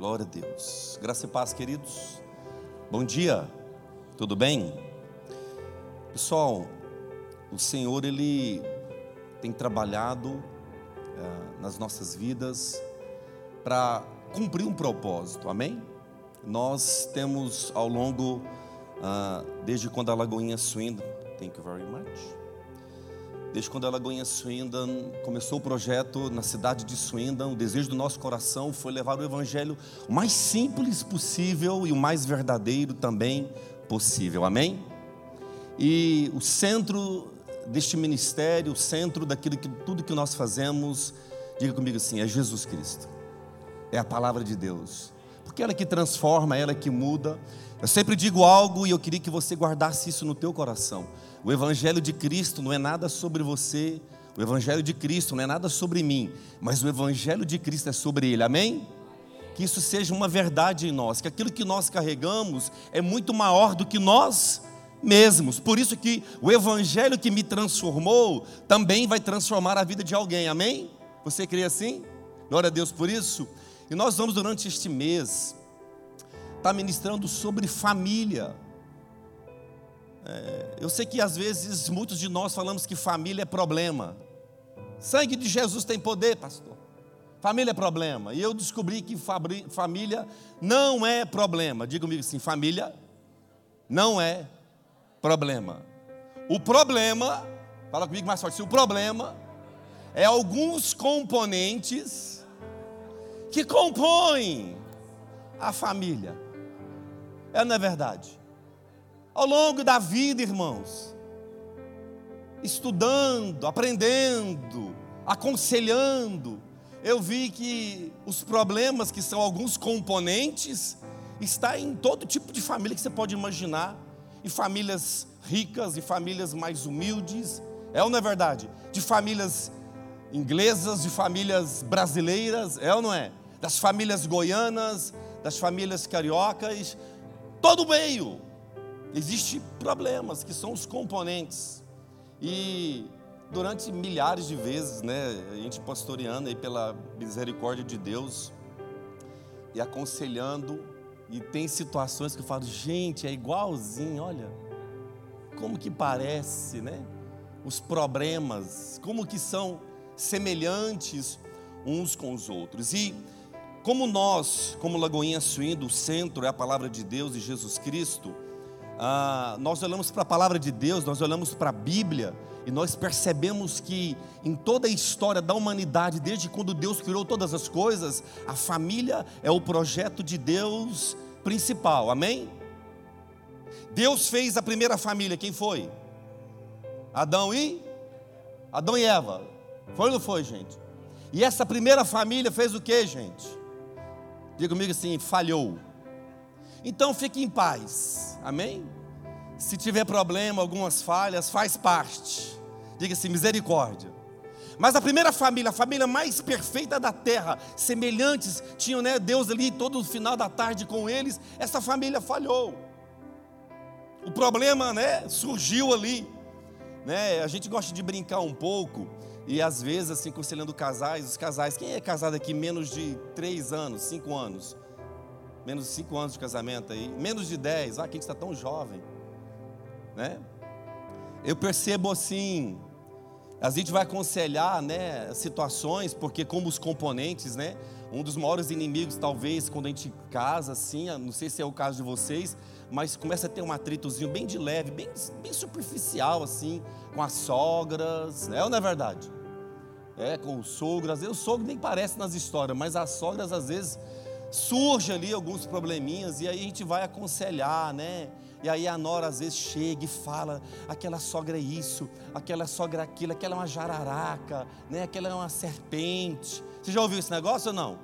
Glória a Deus. Graça e paz, queridos. Bom dia. Tudo bem? Pessoal, o Senhor ele tem trabalhado é, nas nossas vidas para cumprir um propósito. Amém? Nós temos ao longo uh, desde quando a Lagoinha Swindon, thank you very much Desde quando a Lagoinha Swindon começou o projeto na cidade de Swindon, o desejo do nosso coração foi levar o evangelho o mais simples possível e o mais verdadeiro também possível. Amém? E o centro deste ministério, o centro daquilo que tudo que nós fazemos, diga comigo assim, é Jesus Cristo. É a palavra de Deus. Porque ela que transforma, ela que muda. Eu sempre digo algo e eu queria que você guardasse isso no teu coração. O Evangelho de Cristo não é nada sobre você, o Evangelho de Cristo não é nada sobre mim, mas o Evangelho de Cristo é sobre Ele, amém? Que isso seja uma verdade em nós, que aquilo que nós carregamos é muito maior do que nós mesmos. Por isso que o Evangelho que me transformou também vai transformar a vida de alguém, amém? Você crê assim? Glória a Deus por isso. E nós vamos durante este mês estar tá ministrando sobre família. É, eu sei que às vezes muitos de nós falamos que família é problema. Sangue de Jesus tem poder, pastor. Família é problema. E eu descobri que família não é problema. Diga comigo assim: família não é problema. O problema, fala comigo mais forte, o problema é alguns componentes que compõem a família. É não é verdade? Ao longo da vida, irmãos, estudando, aprendendo, aconselhando, eu vi que os problemas, que são alguns componentes, está em todo tipo de família que você pode imaginar, em famílias ricas e famílias mais humildes, é ou não é verdade? De famílias inglesas, de famílias brasileiras, é ou não é? Das famílias goianas, das famílias cariocas, todo meio. Existem problemas que são os componentes. E durante milhares de vezes, né, a gente pastoreando aí pela misericórdia de Deus e aconselhando, e tem situações que eu falo, gente, é igualzinho, olha, como que parece, né? Os problemas, como que são semelhantes uns com os outros. E como nós, como Lagoinha Suíno, o centro é a palavra de Deus e Jesus Cristo, ah, nós olhamos para a palavra de Deus, nós olhamos para a Bíblia e nós percebemos que em toda a história da humanidade, desde quando Deus criou todas as coisas, a família é o projeto de Deus principal, amém? Deus fez a primeira família, quem foi? Adão e? Adão e Eva. Foi ou não foi, gente? E essa primeira família fez o que, gente? Diga comigo assim: falhou. Então fique em paz, amém? Se tiver problema, algumas falhas, faz parte. Diga assim: misericórdia. Mas a primeira família, a família mais perfeita da terra, semelhantes, tinham né, Deus ali todo o final da tarde com eles, essa família falhou. O problema né, surgiu ali. Né, a gente gosta de brincar um pouco, e às vezes, assim, conselhando casais, os casais, quem é casado aqui menos de três anos, cinco anos? menos de 5 anos de casamento aí, menos de 10, ah, que a gente está tão jovem, né? Eu percebo assim, a gente vai aconselhar, né, situações, porque como os componentes, né, um dos maiores inimigos, talvez, quando a gente casa, assim, não sei se é o caso de vocês, mas começa a ter um atritozinho bem de leve, bem, bem superficial, assim, com as sogras, é ou não é verdade? É, com o sogro, às vezes o sogro nem parece nas histórias, mas as sogras, às vezes, surge ali alguns probleminhas e aí a gente vai aconselhar, né? E aí a nora às vezes chega e fala: aquela sogra é isso, aquela sogra é aquilo, aquela é uma jararaca, né? aquela é uma serpente. Você já ouviu esse negócio ou não?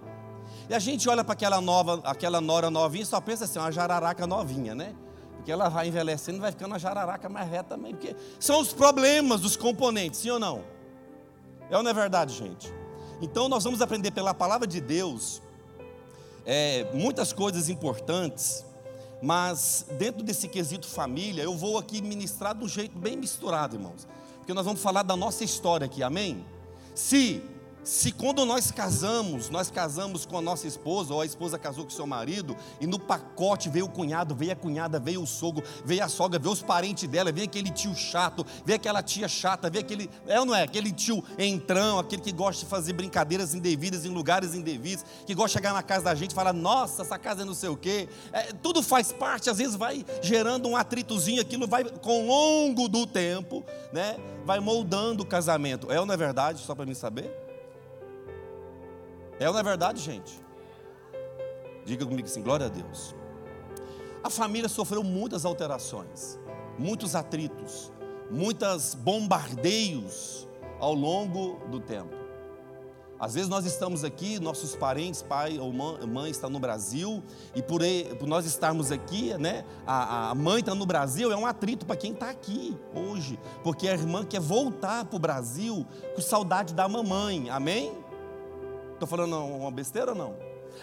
E a gente olha para aquela nova, aquela nora novinha e só pensa assim, uma jararaca novinha, né? Porque ela vai envelhecendo e vai ficando uma jararaca mais reta também. Porque são os problemas dos componentes, sim ou não? É ou não é verdade, gente? Então nós vamos aprender pela palavra de Deus é, muitas coisas importantes, mas dentro desse quesito família, eu vou aqui ministrar do jeito bem misturado, irmãos, porque nós vamos falar da nossa história aqui, amém? Se se quando nós casamos, nós casamos com a nossa esposa, ou a esposa casou com o seu marido, e no pacote veio o cunhado, veio a cunhada, veio o sogro, veio a sogra, veio os parentes dela, veio aquele tio chato, veio aquela tia chata, veio aquele, é ou não é? Aquele tio entrão, aquele que gosta de fazer brincadeiras indevidas em lugares indevidos, que gosta de chegar na casa da gente e falar, nossa, essa casa é não sei o quê. É, tudo faz parte, às vezes vai gerando um atritozinho, aquilo vai, com o longo do tempo, né? Vai moldando o casamento. É ou não é verdade? Só para mim saber? É ou não é verdade, gente? Diga comigo assim, glória a Deus. A família sofreu muitas alterações, muitos atritos, muitos bombardeios ao longo do tempo. Às vezes nós estamos aqui, nossos parentes, pai ou mãe, está no Brasil, e por, por nós estarmos aqui, né, a, a mãe está no Brasil, é um atrito para quem está aqui hoje, porque a irmã quer voltar para o Brasil com saudade da mamãe, amém? Estou falando uma besteira ou não?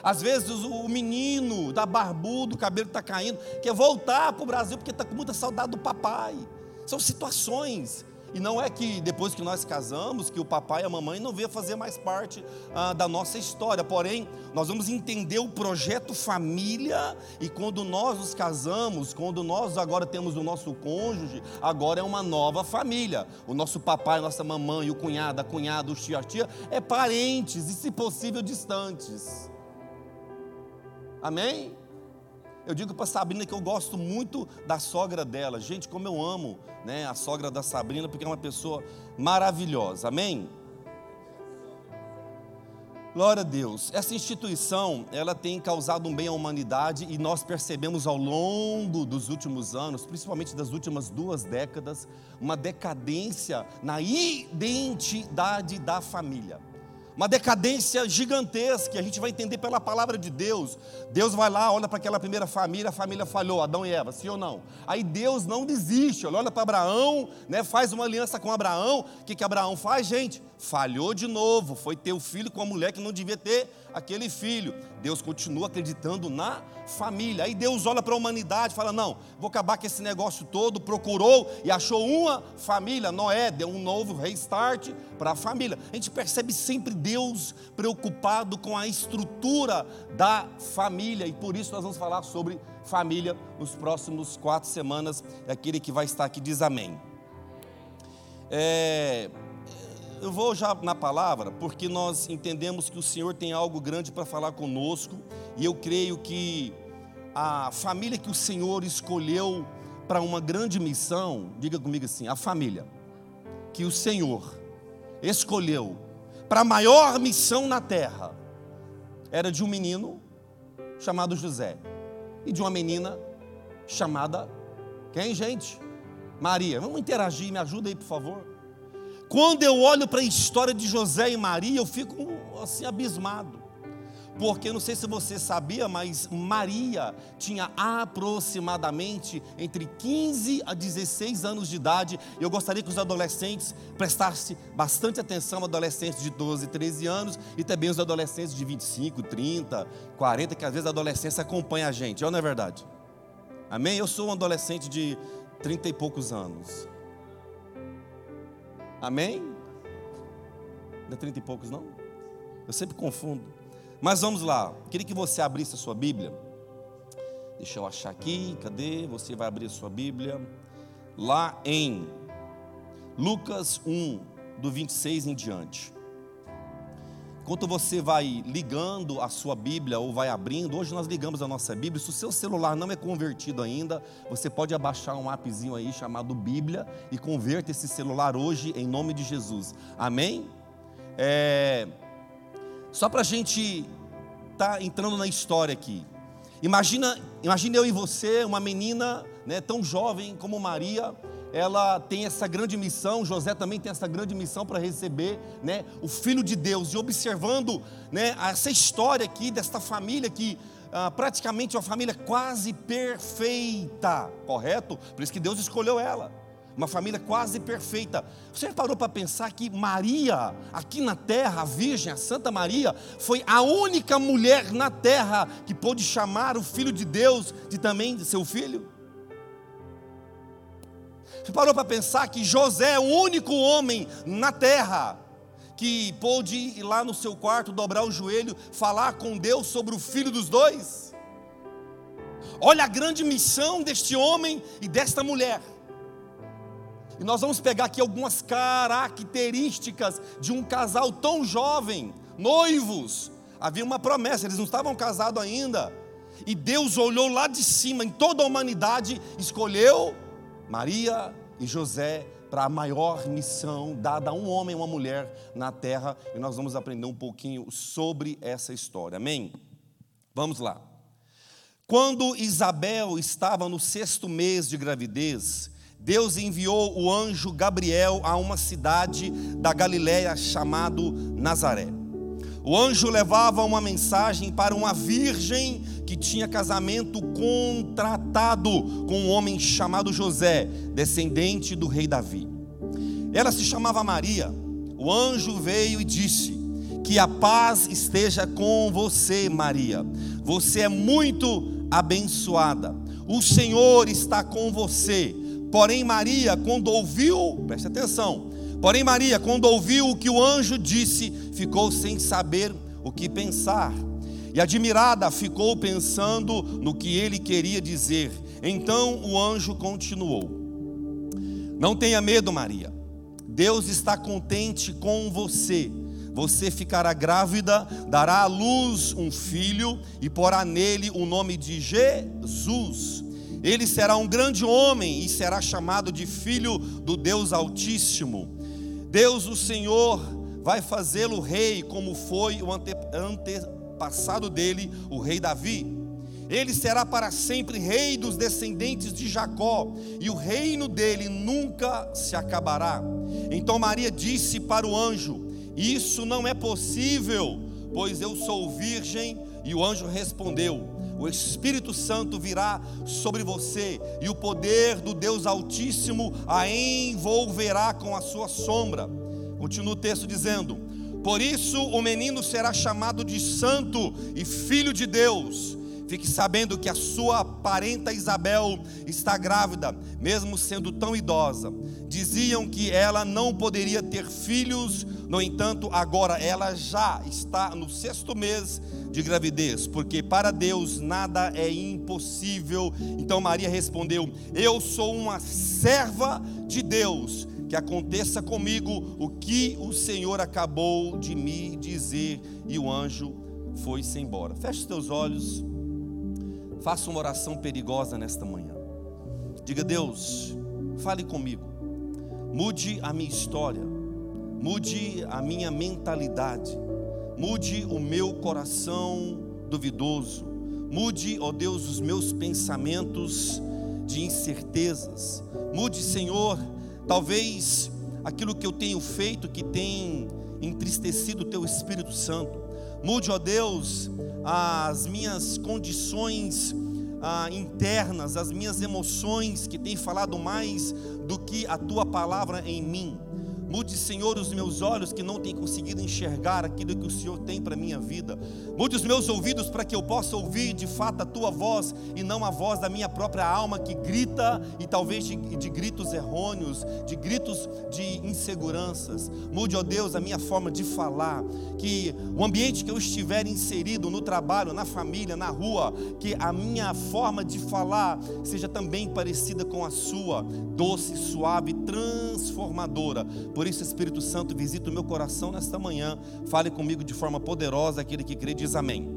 Às vezes o menino da barbudo, o cabelo está caindo, quer voltar para o Brasil porque está com muita saudade do papai. São situações e não é que depois que nós casamos, que o papai e a mamãe não venham fazer mais parte ah, da nossa história. Porém, nós vamos entender o projeto família e quando nós nos casamos, quando nós agora temos o nosso cônjuge, agora é uma nova família. O nosso papai, a nossa mamãe, o cunhado, a cunhada, o tio, a tia, é parentes e, se possível, distantes. Amém? Eu digo para Sabrina que eu gosto muito da sogra dela. Gente, como eu amo né, a sogra da Sabrina, porque é uma pessoa maravilhosa. Amém? Glória a Deus. Essa instituição, ela tem causado um bem à humanidade e nós percebemos ao longo dos últimos anos, principalmente das últimas duas décadas, uma decadência na identidade da família uma decadência gigantesca, a gente vai entender pela palavra de Deus. Deus vai lá, olha para aquela primeira família, a família falhou, Adão e Eva, sim ou não? Aí Deus não desiste, olha para Abraão, né, faz uma aliança com Abraão. O que, que Abraão faz, gente? Falhou de novo, foi ter o filho com a mulher que não devia ter aquele filho. Deus continua acreditando na família. Aí Deus olha para a humanidade e fala: Não, vou acabar com esse negócio todo. Procurou e achou uma família. Noé deu um novo restart para a família. A gente percebe sempre Deus preocupado com a estrutura da família. E por isso nós vamos falar sobre família nos próximos quatro semanas. Aquele que vai estar aqui diz amém. É, eu vou já na palavra, porque nós entendemos que o Senhor tem algo grande para falar conosco, e eu creio que a família que o Senhor escolheu para uma grande missão, diga comigo assim, a família que o Senhor escolheu para a maior missão na terra, era de um menino chamado José e de uma menina chamada quem, gente? Maria. Vamos interagir, me ajuda aí, por favor. Quando eu olho para a história de José e Maria, eu fico assim abismado. Porque não sei se você sabia, mas Maria tinha aproximadamente entre 15 a 16 anos de idade. Eu gostaria que os adolescentes prestassem bastante atenção, adolescentes de 12, 13 anos e também os adolescentes de 25, 30, 40, que às vezes a adolescência acompanha a gente, ou não é verdade? Amém? Eu sou um adolescente de 30 e poucos anos. Amém? Não é trinta e poucos, não? Eu sempre confundo. Mas vamos lá. Queria que você abrisse a sua Bíblia. Deixa eu achar aqui. Cadê? Você vai abrir a sua Bíblia. Lá em Lucas 1, do 26 em diante. Enquanto você vai ligando a sua Bíblia ou vai abrindo, hoje nós ligamos a nossa Bíblia. Se o seu celular não é convertido ainda, você pode abaixar um appzinho aí chamado Bíblia e converta esse celular hoje em nome de Jesus. Amém? É... Só para a gente estar tá entrando na história aqui. Imagina, imagina eu e você, uma menina né, tão jovem como Maria, ela tem essa grande missão, José também tem essa grande missão para receber né, o Filho de Deus. E observando né, essa história aqui, desta família que ah, praticamente uma família quase perfeita, correto? Por isso que Deus escolheu ela. Uma família quase perfeita. Você parou para pensar que Maria, aqui na terra, a Virgem, a Santa Maria, foi a única mulher na terra que pôde chamar o Filho de Deus de também de seu filho? Você parou para pensar que José é o único homem na terra que pôde ir lá no seu quarto, dobrar o joelho, falar com Deus sobre o filho dos dois. Olha a grande missão deste homem e desta mulher. E nós vamos pegar aqui algumas características de um casal tão jovem, noivos. Havia uma promessa, eles não estavam casados ainda. E Deus olhou lá de cima, em toda a humanidade, escolheu Maria e José para a maior missão dada a um homem e uma mulher na terra. E nós vamos aprender um pouquinho sobre essa história. Amém? Vamos lá. Quando Isabel estava no sexto mês de gravidez, Deus enviou o anjo Gabriel a uma cidade da Galiléia chamado Nazaré. O anjo levava uma mensagem para uma virgem que tinha casamento contratado com um homem chamado José, descendente do rei Davi. Ela se chamava Maria. O anjo veio e disse: Que a paz esteja com você, Maria. Você é muito abençoada. O Senhor está com você. Porém, Maria, quando ouviu, preste atenção, porém, Maria, quando ouviu o que o anjo disse, ficou sem saber o que pensar. E admirada ficou pensando no que ele queria dizer. Então o anjo continuou: Não tenha medo, Maria. Deus está contente com você. Você ficará grávida, dará à luz um filho e porá nele o nome de Jesus ele será um grande homem e será chamado de filho do Deus Altíssimo. Deus, o Senhor, vai fazê-lo rei, como foi o ante, antepassado dele, o rei Davi. Ele será para sempre rei dos descendentes de Jacó, e o reino dele nunca se acabará. Então Maria disse para o anjo: Isso não é possível, pois eu sou virgem. E o anjo respondeu: o Espírito Santo virá sobre você e o poder do Deus Altíssimo a envolverá com a sua sombra. Continua o texto dizendo: Por isso o menino será chamado de Santo e Filho de Deus. Fique sabendo que a sua parenta Isabel está grávida, mesmo sendo tão idosa. Diziam que ela não poderia ter filhos, no entanto, agora ela já está no sexto mês de gravidez, porque para Deus nada é impossível. Então Maria respondeu: Eu sou uma serva de Deus, que aconteça comigo o que o Senhor acabou de me dizer. E o anjo foi-se embora. Feche os teus olhos, faça uma oração perigosa nesta manhã. Diga: Deus, fale comigo, mude a minha história, mude a minha mentalidade Mude o meu coração duvidoso. Mude, ó Deus, os meus pensamentos de incertezas. Mude, Senhor, talvez aquilo que eu tenho feito que tem entristecido o teu Espírito Santo. Mude, ó Deus, as minhas condições ah, internas, as minhas emoções que têm falado mais do que a tua palavra em mim. Mude, Senhor, os meus olhos que não têm conseguido enxergar aquilo que o Senhor tem para a minha vida. Mude os meus ouvidos para que eu possa ouvir de fato a tua voz e não a voz da minha própria alma que grita e talvez de, de gritos errôneos, de gritos de inseguranças. Mude, ó Deus, a minha forma de falar. Que o ambiente que eu estiver inserido no trabalho, na família, na rua, que a minha forma de falar seja também parecida com a sua, doce, suave, transformadora. Por isso, Espírito Santo, visita o meu coração nesta manhã. Fale comigo de forma poderosa. Aquele que crê diz amém.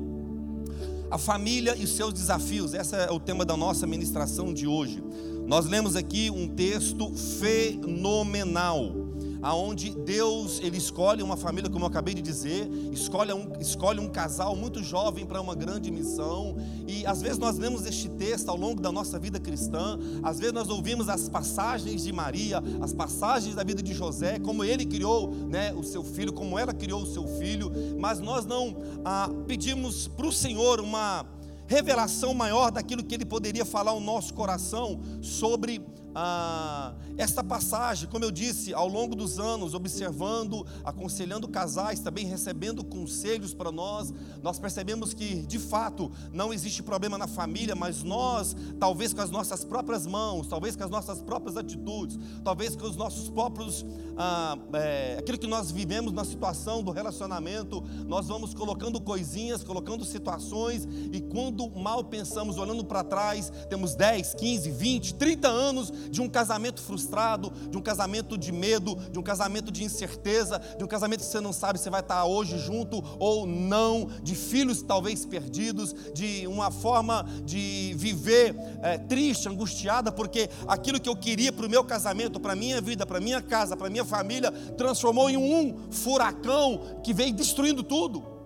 A família e seus desafios, esse é o tema da nossa ministração de hoje. Nós lemos aqui um texto fenomenal aonde Deus ele escolhe uma família, como eu acabei de dizer, escolhe um, escolhe um casal muito jovem para uma grande missão. E às vezes nós lemos este texto ao longo da nossa vida cristã, às vezes nós ouvimos as passagens de Maria, as passagens da vida de José, como ele criou né, o seu filho, como ela criou o seu filho, mas nós não ah, pedimos para o Senhor uma revelação maior daquilo que ele poderia falar ao nosso coração sobre ah, esta passagem, como eu disse, ao longo dos anos, observando, aconselhando casais, também recebendo conselhos para nós, nós percebemos que, de fato, não existe problema na família, mas nós, talvez com as nossas próprias mãos, talvez com as nossas próprias atitudes, talvez com os nossos próprios, ah, é, aquilo que nós vivemos na situação do relacionamento, nós vamos colocando coisinhas, colocando situações, e quando mal pensamos, olhando para trás, temos 10, 15, 20, 30 anos de um casamento frustrado, de um casamento de medo, de um casamento de incerteza, de um casamento que você não sabe se vai estar hoje junto ou não, de filhos talvez perdidos, de uma forma de viver é, triste, angustiada, porque aquilo que eu queria para o meu casamento, para a minha vida, para a minha casa, para a minha família, transformou em um furacão que veio destruindo tudo.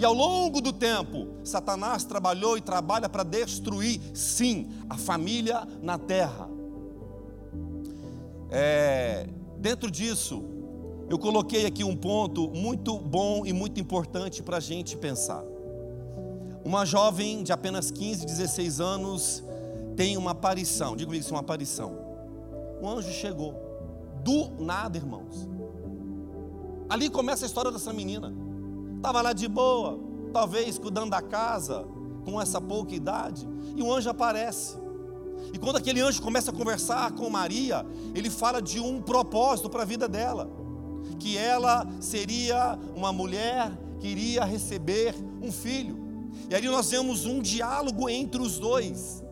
E ao longo do tempo, Satanás trabalhou e trabalha para destruir, sim, a família na terra. É, dentro disso, eu coloquei aqui um ponto muito bom e muito importante para a gente pensar. Uma jovem de apenas 15, 16 anos tem uma aparição. Comigo isso é uma aparição. Um anjo chegou. Do nada, irmãos. Ali começa a história dessa menina. Estava lá de boa, talvez cuidando da casa, com essa pouca idade, e um anjo aparece. E quando aquele anjo começa a conversar com Maria, ele fala de um propósito para a vida dela, que ela seria uma mulher que iria receber um filho. E ali nós vemos um diálogo entre os dois.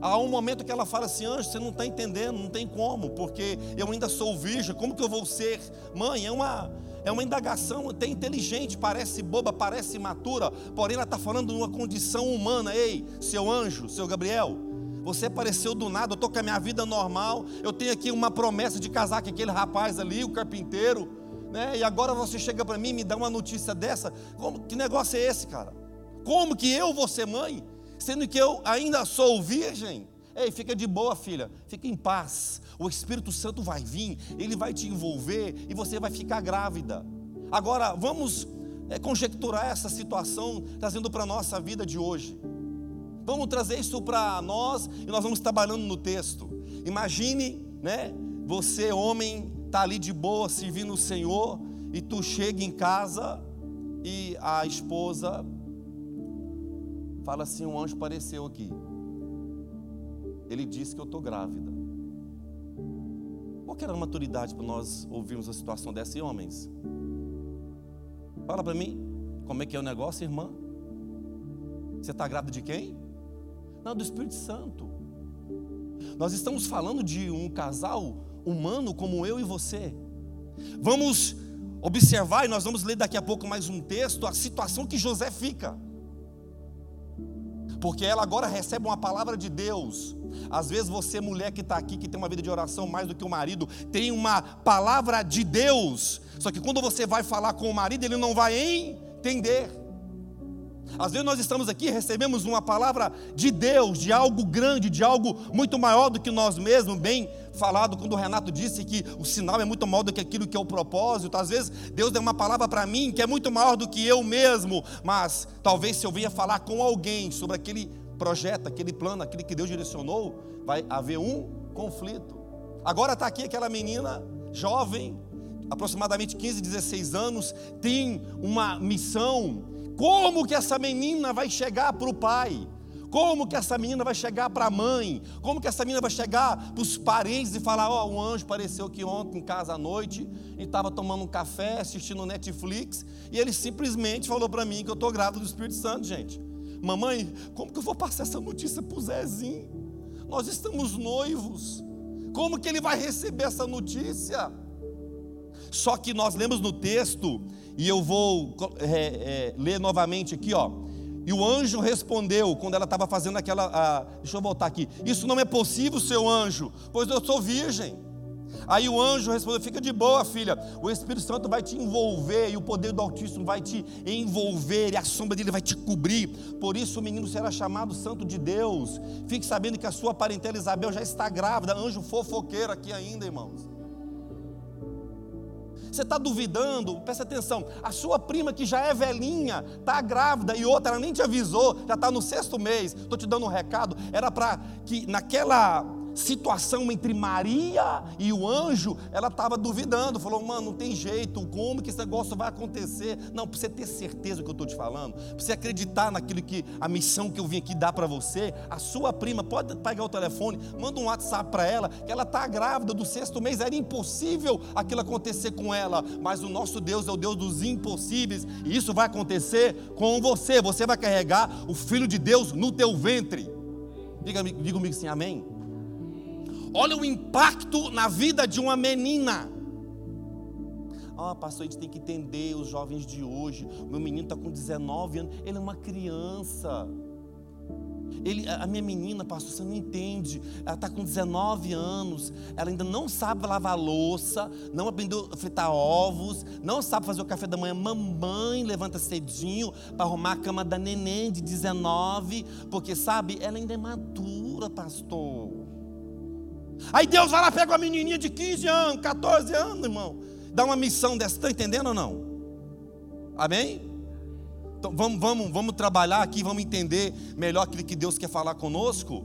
Há um momento que ela fala assim: Anjo, você não está entendendo, não tem como, porque eu ainda sou virgem, como que eu vou ser mãe? É uma, é uma indagação até inteligente, parece boba, parece imatura, porém ela está falando de uma condição humana. Ei, seu anjo, seu Gabriel, você apareceu do nada, eu estou com a minha vida normal, eu tenho aqui uma promessa de casar com aquele rapaz ali, o carpinteiro, né? E agora você chega para mim e me dá uma notícia dessa. Como, que negócio é esse, cara? Como que eu vou ser mãe, sendo que eu ainda sou virgem? Ei, fica de boa, filha, fica em paz. O Espírito Santo vai vir, ele vai te envolver e você vai ficar grávida. Agora, vamos é, conjecturar essa situação, trazendo para a nossa vida de hoje. Vamos trazer isso para nós e nós vamos trabalhando no texto. Imagine, né? Você, homem, está ali de boa, servindo o Senhor, e tu chega em casa e a esposa fala assim: um anjo apareceu aqui. Ele disse que eu estou grávida. Qual que era a maturidade para nós ouvirmos a situação dessa, homens? Fala para mim, como é que é o negócio, irmã? Você está grávida de quem? Não, do Espírito Santo. Nós estamos falando de um casal humano como eu e você. Vamos observar, e nós vamos ler daqui a pouco mais um texto, a situação que José fica. Porque ela agora recebe uma palavra de Deus. Às vezes você, mulher que está aqui, que tem uma vida de oração mais do que o marido, tem uma palavra de Deus. Só que quando você vai falar com o marido, ele não vai entender. Às vezes nós estamos aqui, recebemos uma palavra de Deus, de algo grande, de algo muito maior do que nós mesmos, bem falado quando o Renato disse que o sinal é muito maior do que aquilo que é o propósito. Às vezes Deus deu uma palavra para mim que é muito maior do que eu mesmo, mas talvez se eu venha falar com alguém sobre aquele projeto, aquele plano, aquele que Deus direcionou, vai haver um conflito. Agora está aqui aquela menina jovem, aproximadamente 15, 16 anos, tem uma missão como que essa menina vai chegar para o pai? Como que essa menina vai chegar para a mãe? Como que essa menina vai chegar para os parentes e falar: Ó, oh, um anjo apareceu aqui ontem em casa à noite e estava tomando um café, assistindo Netflix, e ele simplesmente falou para mim que eu estou grávida do Espírito Santo, gente. Mamãe, como que eu vou passar essa notícia para o Zezinho? Nós estamos noivos. Como que ele vai receber essa notícia? Só que nós lemos no texto e eu vou é, é, ler novamente aqui, ó. E o anjo respondeu, quando ela estava fazendo aquela. A, deixa eu voltar aqui. Isso não é possível, seu anjo, pois eu sou virgem. Aí o anjo respondeu: Fica de boa, filha. O Espírito Santo vai te envolver, e o poder do Altíssimo vai te envolver, e a sombra dele vai te cobrir. Por isso o menino será chamado Santo de Deus. Fique sabendo que a sua parentela Isabel já está grávida. Anjo fofoqueiro aqui ainda, irmãos. Você está duvidando? Presta atenção. A sua prima que já é velhinha, está grávida e outra, ela nem te avisou, já está no sexto mês. Estou te dando um recado. Era para que naquela situação entre Maria e o anjo, ela estava duvidando, falou: mano, não tem jeito, como que esse negócio vai acontecer? Não, para você ter certeza do que eu estou te falando, para você acreditar naquilo que a missão que eu vim aqui dar para você, a sua prima pode pegar o telefone, manda um WhatsApp para ela, que ela está grávida do sexto mês, era impossível aquilo acontecer com ela, mas o nosso Deus é o Deus dos impossíveis, e isso vai acontecer com você, você vai carregar o Filho de Deus no teu ventre. Diga, diga comigo assim, amém? Olha o impacto na vida de uma menina. Ah, pastor, a gente tem que entender os jovens de hoje. Meu menino está com 19 anos, ele é uma criança. Ele, a minha menina, pastor, você não entende. Ela está com 19 anos, ela ainda não sabe lavar louça, não aprendeu a fritar ovos, não sabe fazer o café da manhã. Mamãe levanta cedinho para arrumar a cama da neném de 19, porque sabe, ela ainda é madura, pastor. Aí Deus vai lá, pega uma menininha de 15 anos, 14 anos, irmão. Dá uma missão dessa, está entendendo ou não? Amém? Então vamos, vamos, vamos trabalhar aqui, vamos entender melhor aquilo que Deus quer falar conosco.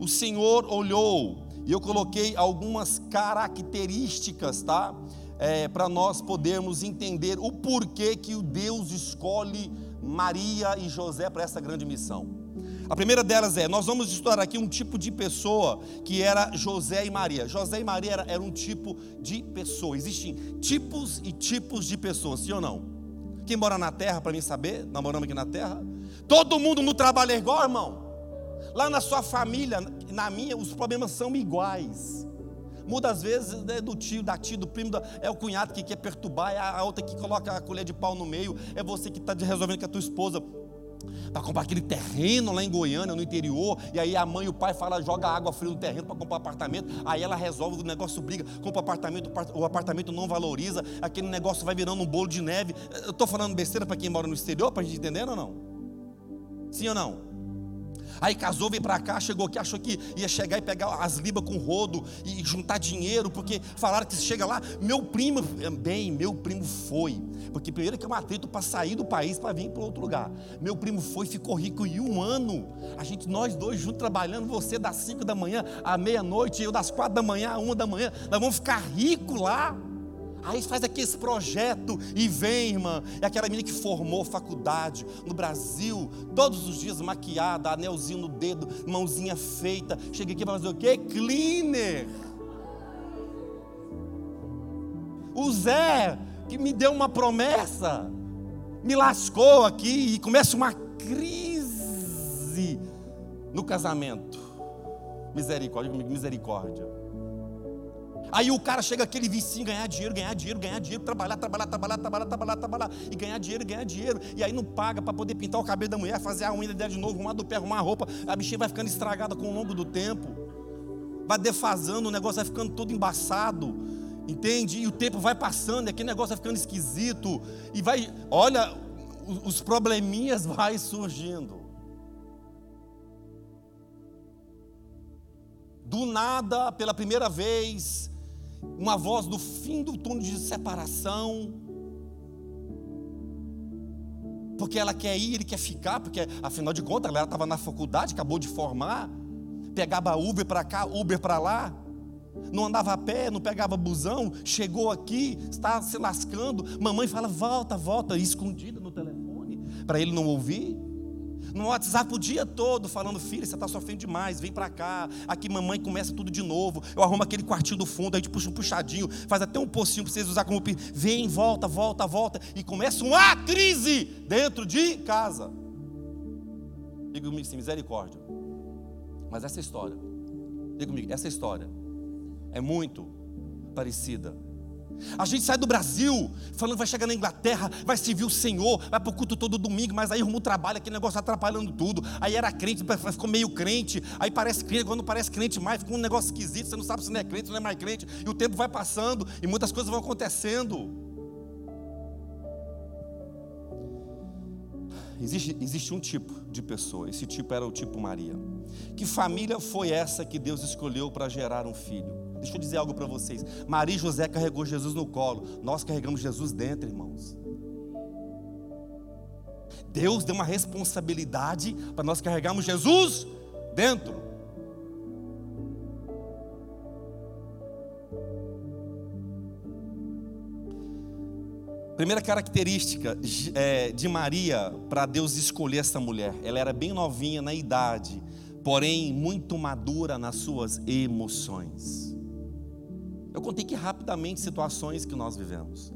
O Senhor olhou, e eu coloquei algumas características, tá? É, para nós podermos entender o porquê que o Deus escolhe Maria e José para essa grande missão. A primeira delas é: nós vamos estudar aqui um tipo de pessoa que era José e Maria. José e Maria era, era um tipo de pessoa. Existem tipos e tipos de pessoas, sim ou não? Quem mora na terra, para mim saber, nós moramos aqui na terra. Todo mundo no trabalho é igual, irmão. Lá na sua família, na minha, os problemas são iguais. Muda às vezes né, do tio, da tia, do primo, é o cunhado que quer perturbar, é a outra que coloca a colher de pau no meio, é você que está resolvendo com a tua esposa para comprar aquele terreno lá em Goiânia, no interior, e aí a mãe e o pai falam, joga água fria no terreno para comprar apartamento, aí ela resolve, o negócio briga, compra apartamento, o apartamento não valoriza, aquele negócio vai virando um bolo de neve. Eu estou falando besteira para quem mora no exterior, para a gente entender ou não? Sim ou não? Aí casou, veio para cá, chegou aqui, achou que ia chegar e pegar as libas com rodo e juntar dinheiro, porque falaram que chega lá, meu primo, bem, meu primo foi, porque primeiro que é um atrito para sair do país para vir para outro lugar. Meu primo foi, ficou rico em um ano. A gente, nós dois juntos trabalhando, você das 5 da manhã à meia-noite, eu das quatro da manhã à uma da manhã, nós vamos ficar ricos lá. Aí faz aqui esse projeto e vem, irmã. É aquela menina que formou faculdade no Brasil, todos os dias maquiada, anelzinho no dedo, mãozinha feita. Chega aqui para fazer o quê? Cleaner. O Zé, que me deu uma promessa, me lascou aqui e começa uma crise no casamento. Misericórdia, misericórdia. Aí o cara chega aquele vicinho, ganhar dinheiro, ganhar dinheiro, ganhar dinheiro, trabalhar, trabalhar, trabalhar, trabalhar, trabalhar, trabalhar, e ganhar dinheiro, ganhar dinheiro, e aí não paga para poder pintar o cabelo da mulher, fazer a unha dela de novo, arrumar do pé, arrumar a roupa, a bichinha vai ficando estragada com o longo do tempo, vai defasando, o negócio vai ficando todo embaçado, entende? E o tempo vai passando, e aquele negócio vai ficando esquisito, e vai, olha, os probleminhas vai surgindo. Do nada, pela primeira vez, uma voz do fim do túnel de separação. Porque ela quer ir, ele quer ficar, porque afinal de contas ela estava na faculdade, acabou de formar, pegava Uber para cá, Uber para lá, não andava a pé, não pegava busão, chegou aqui, está se lascando. Mamãe fala: volta, volta, escondida no telefone, para ele não ouvir no WhatsApp o dia todo falando, filha, você está sofrendo demais, vem para cá, aqui mamãe começa tudo de novo, eu arrumo aquele quartinho do fundo, a gente puxa um puxadinho, faz até um pocinho para vocês usar como vem, volta, volta, volta, e começa uma crise dentro de casa. Diga comigo assim, misericórdia. Mas essa história, diga comigo, essa história é muito parecida a gente sai do Brasil falando vai chegar na Inglaterra, vai servir o Senhor, vai para o culto todo domingo, mas aí arruma o trabalho, aquele negócio atrapalhando tudo. Aí era crente, ficou meio crente, aí parece crente, quando não parece crente mais, fica um negócio esquisito, você não sabe se não é crente, se não é mais crente, e o tempo vai passando e muitas coisas vão acontecendo. Existe, existe um tipo de pessoa, esse tipo era o tipo Maria. Que família foi essa que Deus escolheu para gerar um filho? Deixa eu dizer algo para vocês. Maria e José carregou Jesus no colo. Nós carregamos Jesus dentro, irmãos. Deus deu uma responsabilidade para nós carregarmos Jesus dentro. Primeira característica é, de Maria para Deus escolher essa mulher, ela era bem novinha na idade, porém muito madura nas suas emoções. Eu contei que rapidamente situações que nós vivemos.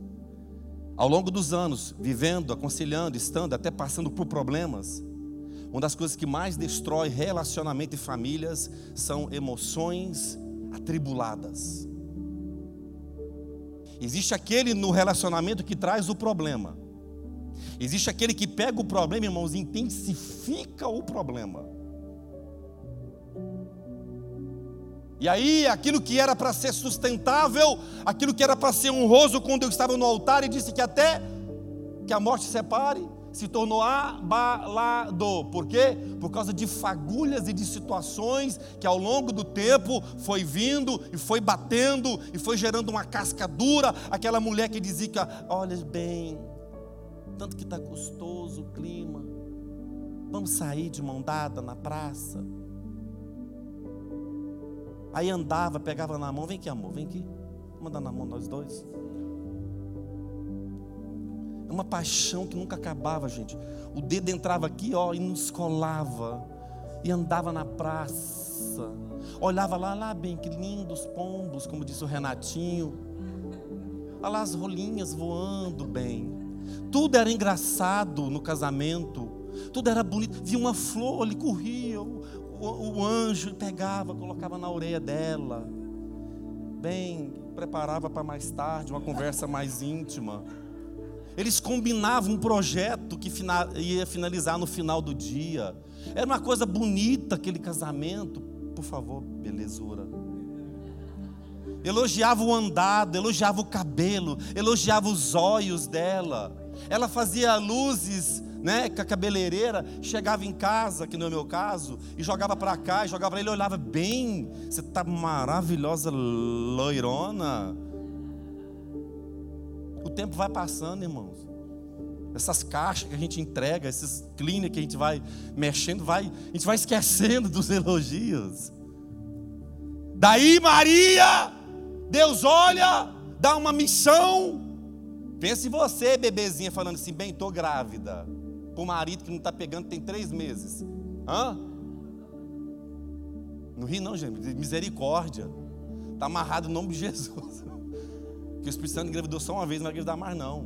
Ao longo dos anos, vivendo, aconselhando, estando, até passando por problemas, uma das coisas que mais destrói relacionamento e famílias são emoções atribuladas. Existe aquele no relacionamento que traz o problema. Existe aquele que pega o problema, irmãos, e intensifica o problema. E aí, aquilo que era para ser sustentável, aquilo que era para ser honroso quando eu estava no altar e disse que até que a morte separe, se tornou abalado. Por quê? Por causa de fagulhas e de situações que ao longo do tempo foi vindo e foi batendo e foi gerando uma casca dura. Aquela mulher que dizia que, olha bem, tanto que está gostoso o clima. Vamos sair de mão dada na praça. Aí andava, pegava na mão, vem aqui, amor, vem aqui. Vamos andar na mão nós dois. É uma paixão que nunca acabava, gente. O dedo entrava aqui, ó, e nos colava. E andava na praça. Olhava lá, lá bem, que lindos pombos, como disse o Renatinho. Olha lá as rolinhas voando bem. Tudo era engraçado no casamento. Tudo era bonito. Via uma flor, ele corria. O, o, anjo pegava, colocava na orelha dela. Bem, preparava para mais tarde, uma conversa mais íntima. Eles combinavam um projeto que ia finalizar no final do dia. Era uma coisa bonita aquele casamento. Por favor, belezura. Elogiava o andado, elogiava o cabelo, elogiava os olhos dela. Ela fazia luzes, né, com a cabeleireira, chegava em casa, que não é o meu caso, e jogava para cá, e jogava para ele, olhava bem, você está maravilhosa loirona. O tempo vai passando, irmãos. Essas caixas que a gente entrega, esses cleaners que a gente vai mexendo, vai, a gente vai esquecendo dos elogios. Daí Maria, Deus olha, dá uma missão. Pense você, bebezinha, falando assim: bem, estou grávida. O marido que não está pegando tem três meses. Hã? Não ri, não, gente. Misericórdia. Está amarrado no nome de Jesus. Que o Espírito Santo engravidou só uma vez, não vai engravidar mais não.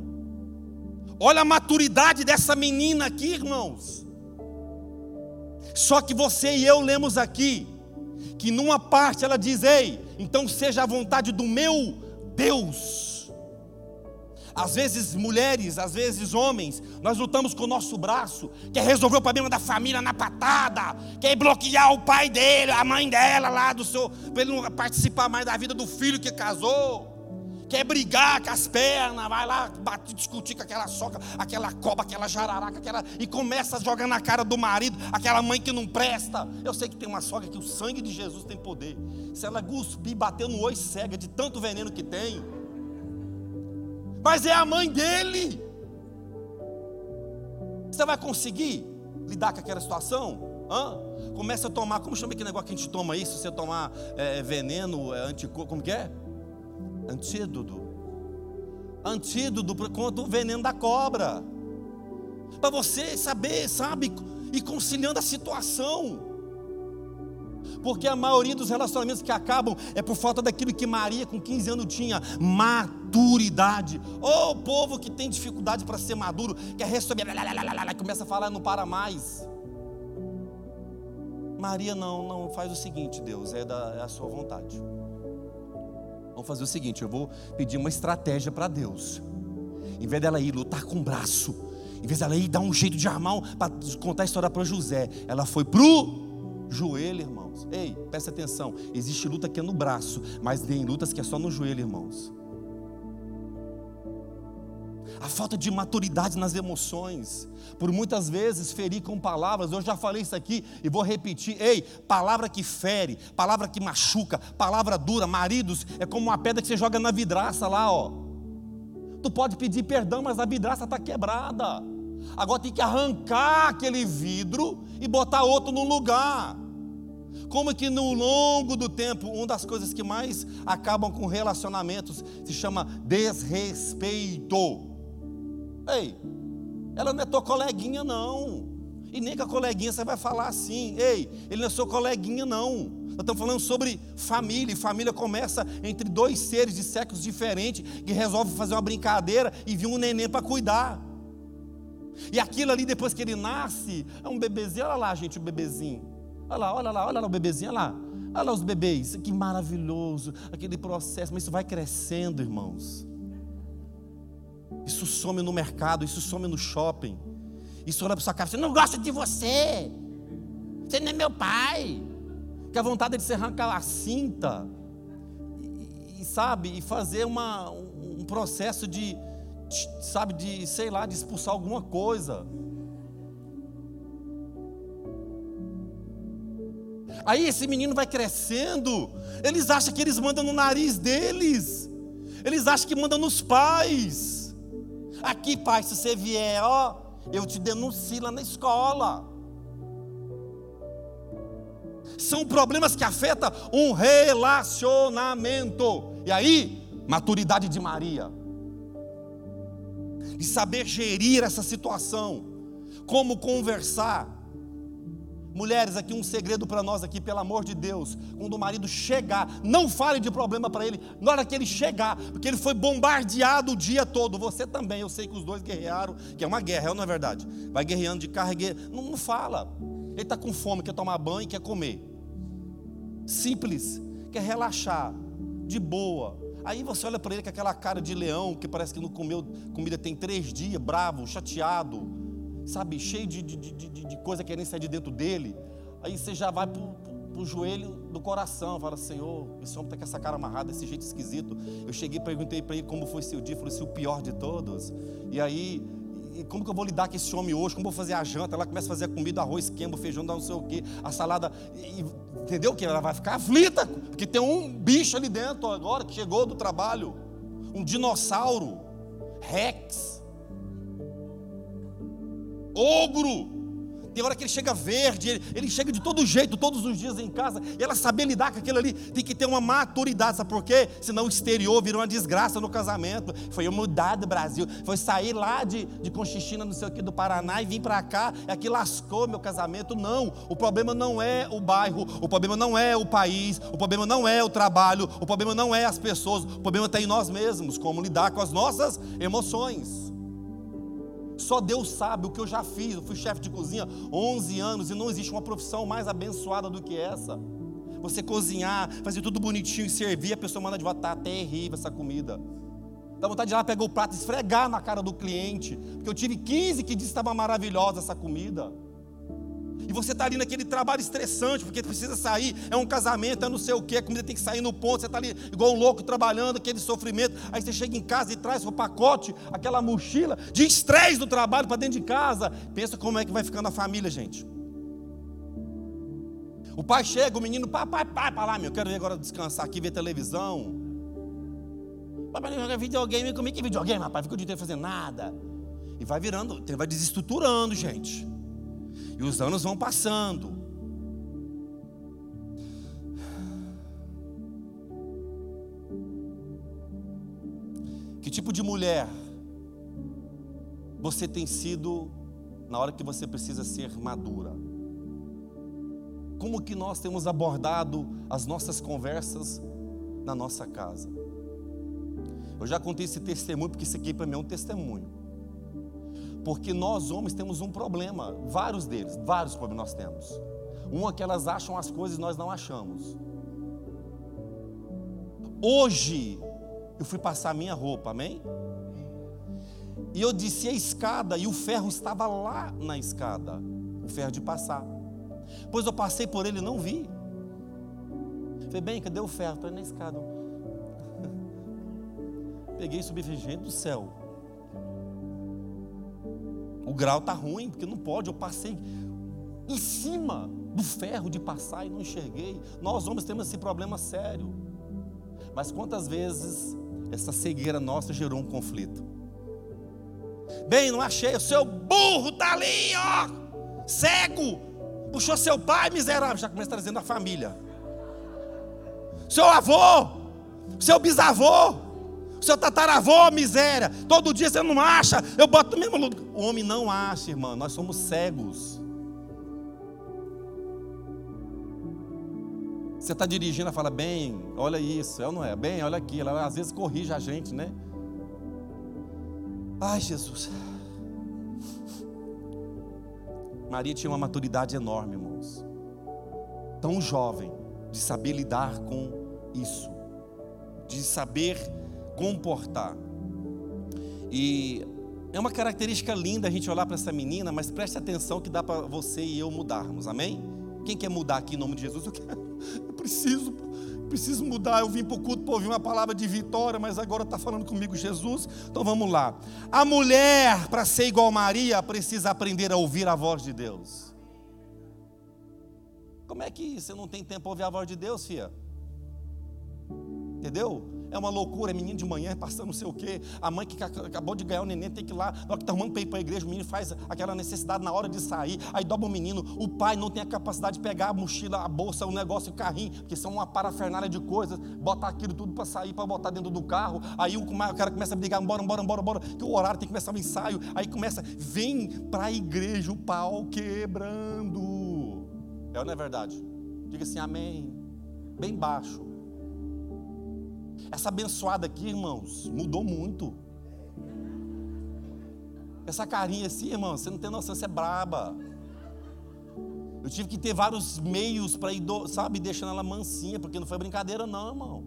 Olha a maturidade dessa menina aqui, irmãos. Só que você e eu lemos aqui que numa parte ela diz: "Ei, então seja a vontade do meu Deus". Às vezes, mulheres, às vezes, homens, nós lutamos com o nosso braço, quer resolver o problema da família na patada, quer bloquear o pai dele, a mãe dela lá do seu, para ele não participar mais da vida do filho que casou quer brigar com as pernas, vai lá bater, discutir com aquela soca, aquela coba, aquela jararaca, aquela, e começa a jogar na cara do marido, aquela mãe que não presta. Eu sei que tem uma sogra que o sangue de Jesus tem poder. Se ela cuspir, bater no oi cega de tanto veneno que tem. Mas é a mãe dele. Você vai conseguir lidar com aquela situação? Hã? Começa a tomar, como chama aquele negócio que a gente toma isso? Você tomar é, veneno, é, anticorpo, como que é? Antídoto. Antídoto contra o veneno da cobra. Para você saber, sabe, e conciliando a situação. Porque a maioria dos relacionamentos que acabam é por falta daquilo que Maria com 15 anos tinha, maturidade. Ô oh, povo que tem dificuldade para ser maduro, quer receber, começa a falar e não para mais. Maria não, não faz o seguinte, Deus, é, da, é a sua vontade. Vamos fazer o seguinte: eu vou pedir uma estratégia para Deus. Em vez dela ir lutar com o braço, em vez dela ir dar um jeito de armar para contar a história para José, ela foi pro joelho, irmãos. Ei, presta atenção: existe luta que é no braço, mas tem lutas que é só no joelho, irmãos a falta de maturidade nas emoções, por muitas vezes ferir com palavras. Eu já falei isso aqui e vou repetir. Ei, palavra que fere, palavra que machuca, palavra dura. Maridos é como uma pedra que você joga na vidraça lá, ó. Tu pode pedir perdão, mas a vidraça está quebrada. Agora tem que arrancar aquele vidro e botar outro no lugar. Como que no longo do tempo, uma das coisas que mais acabam com relacionamentos se chama desrespeito. Ei, ela não é tua coleguinha, não. E nem com a coleguinha você vai falar assim. Ei, ele não é seu coleguinha, não. Nós estamos falando sobre família. E família começa entre dois seres de sexos diferentes que resolvem fazer uma brincadeira e vir um neném para cuidar. E aquilo ali, depois que ele nasce, é um bebezinho. Olha lá, gente, o bebezinho. Olha lá, olha lá, olha lá o bebezinho, olha lá. Olha lá os bebês. Que maravilhoso aquele processo. Mas isso vai crescendo, irmãos. Isso some no mercado, isso some no shopping. Isso olha para sua cara, você não gosta de você. Você não é meu pai. Que a vontade é de você arrancar a cinta e, e sabe, e fazer uma, um processo de, sabe, de, sei lá, de expulsar alguma coisa. Aí esse menino vai crescendo, eles acham que eles mandam no nariz deles, eles acham que mandam nos pais. Aqui, pai, se você vier, ó, eu te denuncio lá na escola. São problemas que afetam um relacionamento. E aí, maturidade de Maria. De saber gerir essa situação. Como conversar. Mulheres, aqui um segredo para nós aqui, pelo amor de Deus. Quando o marido chegar, não fale de problema para ele na hora que ele chegar, porque ele foi bombardeado o dia todo. Você também, eu sei que os dois guerrearam, que é uma guerra, não é verdade? Vai guerreando de carro, não, não fala. Ele está com fome, quer tomar banho, quer comer. Simples, quer relaxar, de boa. Aí você olha para ele com aquela cara de leão, que parece que não comeu comida tem três dias, bravo, chateado sabe, cheio de, de, de, de coisa querendo sair de dentro dele. Aí você já vai para o joelho do coração, fala, Senhor, esse homem está com essa cara amarrada, desse jeito esquisito. Eu cheguei perguntei para ele como foi seu dia, falou, se o pior de todos. E aí, como que eu vou lidar com esse homem hoje? Como vou fazer a janta? Ela começa a fazer a comida, arroz, queima, feijão, não sei o quê, a salada. E, entendeu que ela vai ficar aflita, porque tem um bicho ali dentro agora que chegou do trabalho, um dinossauro, Rex ogro. Tem hora que ele chega verde, ele, ele, chega de todo jeito, todos os dias em casa, e ela saber lidar com aquilo ali, tem que ter uma maturidade, sabe por quê? Senão o exterior virou uma desgraça no casamento. Foi eu mudar do Brasil, foi sair lá de, de Conchichina, não sei o que, do Paraná, e vir para cá, e aqui lascou meu casamento. Não, o problema não é o bairro, o problema não é o país, o problema não é o trabalho, o problema não é as pessoas, o problema está em nós mesmos, como lidar com as nossas emoções. Só Deus sabe o que eu já fiz. Eu fui chefe de cozinha 11 anos e não existe uma profissão mais abençoada do que essa. Você cozinhar, fazer tudo bonitinho e servir, a pessoa manda de volta, tá terrível essa comida. Dá vontade de ir lá pegar o prato e esfregar na cara do cliente, porque eu tive 15 que disse que estava maravilhosa essa comida. E você está ali naquele trabalho estressante, porque precisa sair, é um casamento, é não sei o que, a comida tem que sair no ponto, você está ali igual um louco trabalhando, aquele sofrimento. Aí você chega em casa e traz o pacote, aquela mochila de estresse do trabalho para dentro de casa. Pensa como é que vai ficando a família, gente. O pai chega, o menino, pai, pai, para lá, meu, quero ver agora descansar aqui, ver televisão. Papai, jogar videogame comigo, que videogame, rapaz, fica o dia inteiro fazendo nada. E vai virando, vai desestruturando, gente. E os anos vão passando. Que tipo de mulher você tem sido na hora que você precisa ser madura? Como que nós temos abordado as nossas conversas na nossa casa? Eu já contei esse testemunho, porque isso aqui para mim é um testemunho. Porque nós homens temos um problema, vários deles, vários problemas nós temos. Um é que elas acham as coisas e nós não achamos. Hoje eu fui passar a minha roupa, amém? E eu desci a escada e o ferro estava lá na escada, o ferro de passar. Pois eu passei por ele e não vi. Falei, bem, cadê o ferro? Estou na escada. Peguei e subi, gente do céu. O grau está ruim, porque não pode. Eu passei em cima do ferro de passar e não enxerguei. Nós homens temos esse problema sério. Mas quantas vezes essa cegueira nossa gerou um conflito? Bem, não achei, o seu burro está ali, ó, cego, puxou seu pai, miserável, já começa trazendo a família. Seu avô, seu bisavô, Seu tataravô, miséria. Todo dia você não acha. Eu boto no mesmo lugar. O homem não acha, irmão. Nós somos cegos. Você está dirigindo fala, bem, olha isso, é ou não é? Bem, olha aquilo. Ela às vezes corrige a gente, né? Ai, Jesus. Maria tinha uma maturidade enorme, irmãos. Tão jovem, de saber lidar com isso, de saber comportar. E é uma característica linda a gente olhar para essa menina, mas preste atenção que dá para você e eu mudarmos, amém? Quem quer mudar aqui em nome de Jesus? Eu quero preciso, preciso mudar. Eu vim para o culto para ouvir uma palavra de vitória, mas agora está falando comigo Jesus. Então vamos lá. A mulher, para ser igual Maria, precisa aprender a ouvir a voz de Deus. Como é que você não tem tempo para ouvir a voz de Deus, filha? Entendeu? É uma loucura, é menino de manhã, passando não sei o quê. A mãe que acabou de ganhar o neném tem que ir lá, na hora que está arrumando para ir para a igreja, o menino faz aquela necessidade na hora de sair, aí dobra o menino. O pai não tem a capacidade de pegar a mochila, a bolsa, o negócio, o carrinho, porque são uma parafernália de coisas, botar aquilo tudo para sair, para botar dentro do carro. Aí o, cara começa a brigar, bora, bora, bora, bora, que o horário tem que começar o ensaio. Aí começa, vem para a igreja o pau quebrando. É ou não é verdade? Diga assim, amém. Bem baixo. Essa abençoada aqui, irmãos, mudou muito. Essa carinha assim, irmão, você não tem noção, você é braba. Eu tive que ter vários meios para ir, sabe, deixando ela mansinha, porque não foi brincadeira, não, irmão.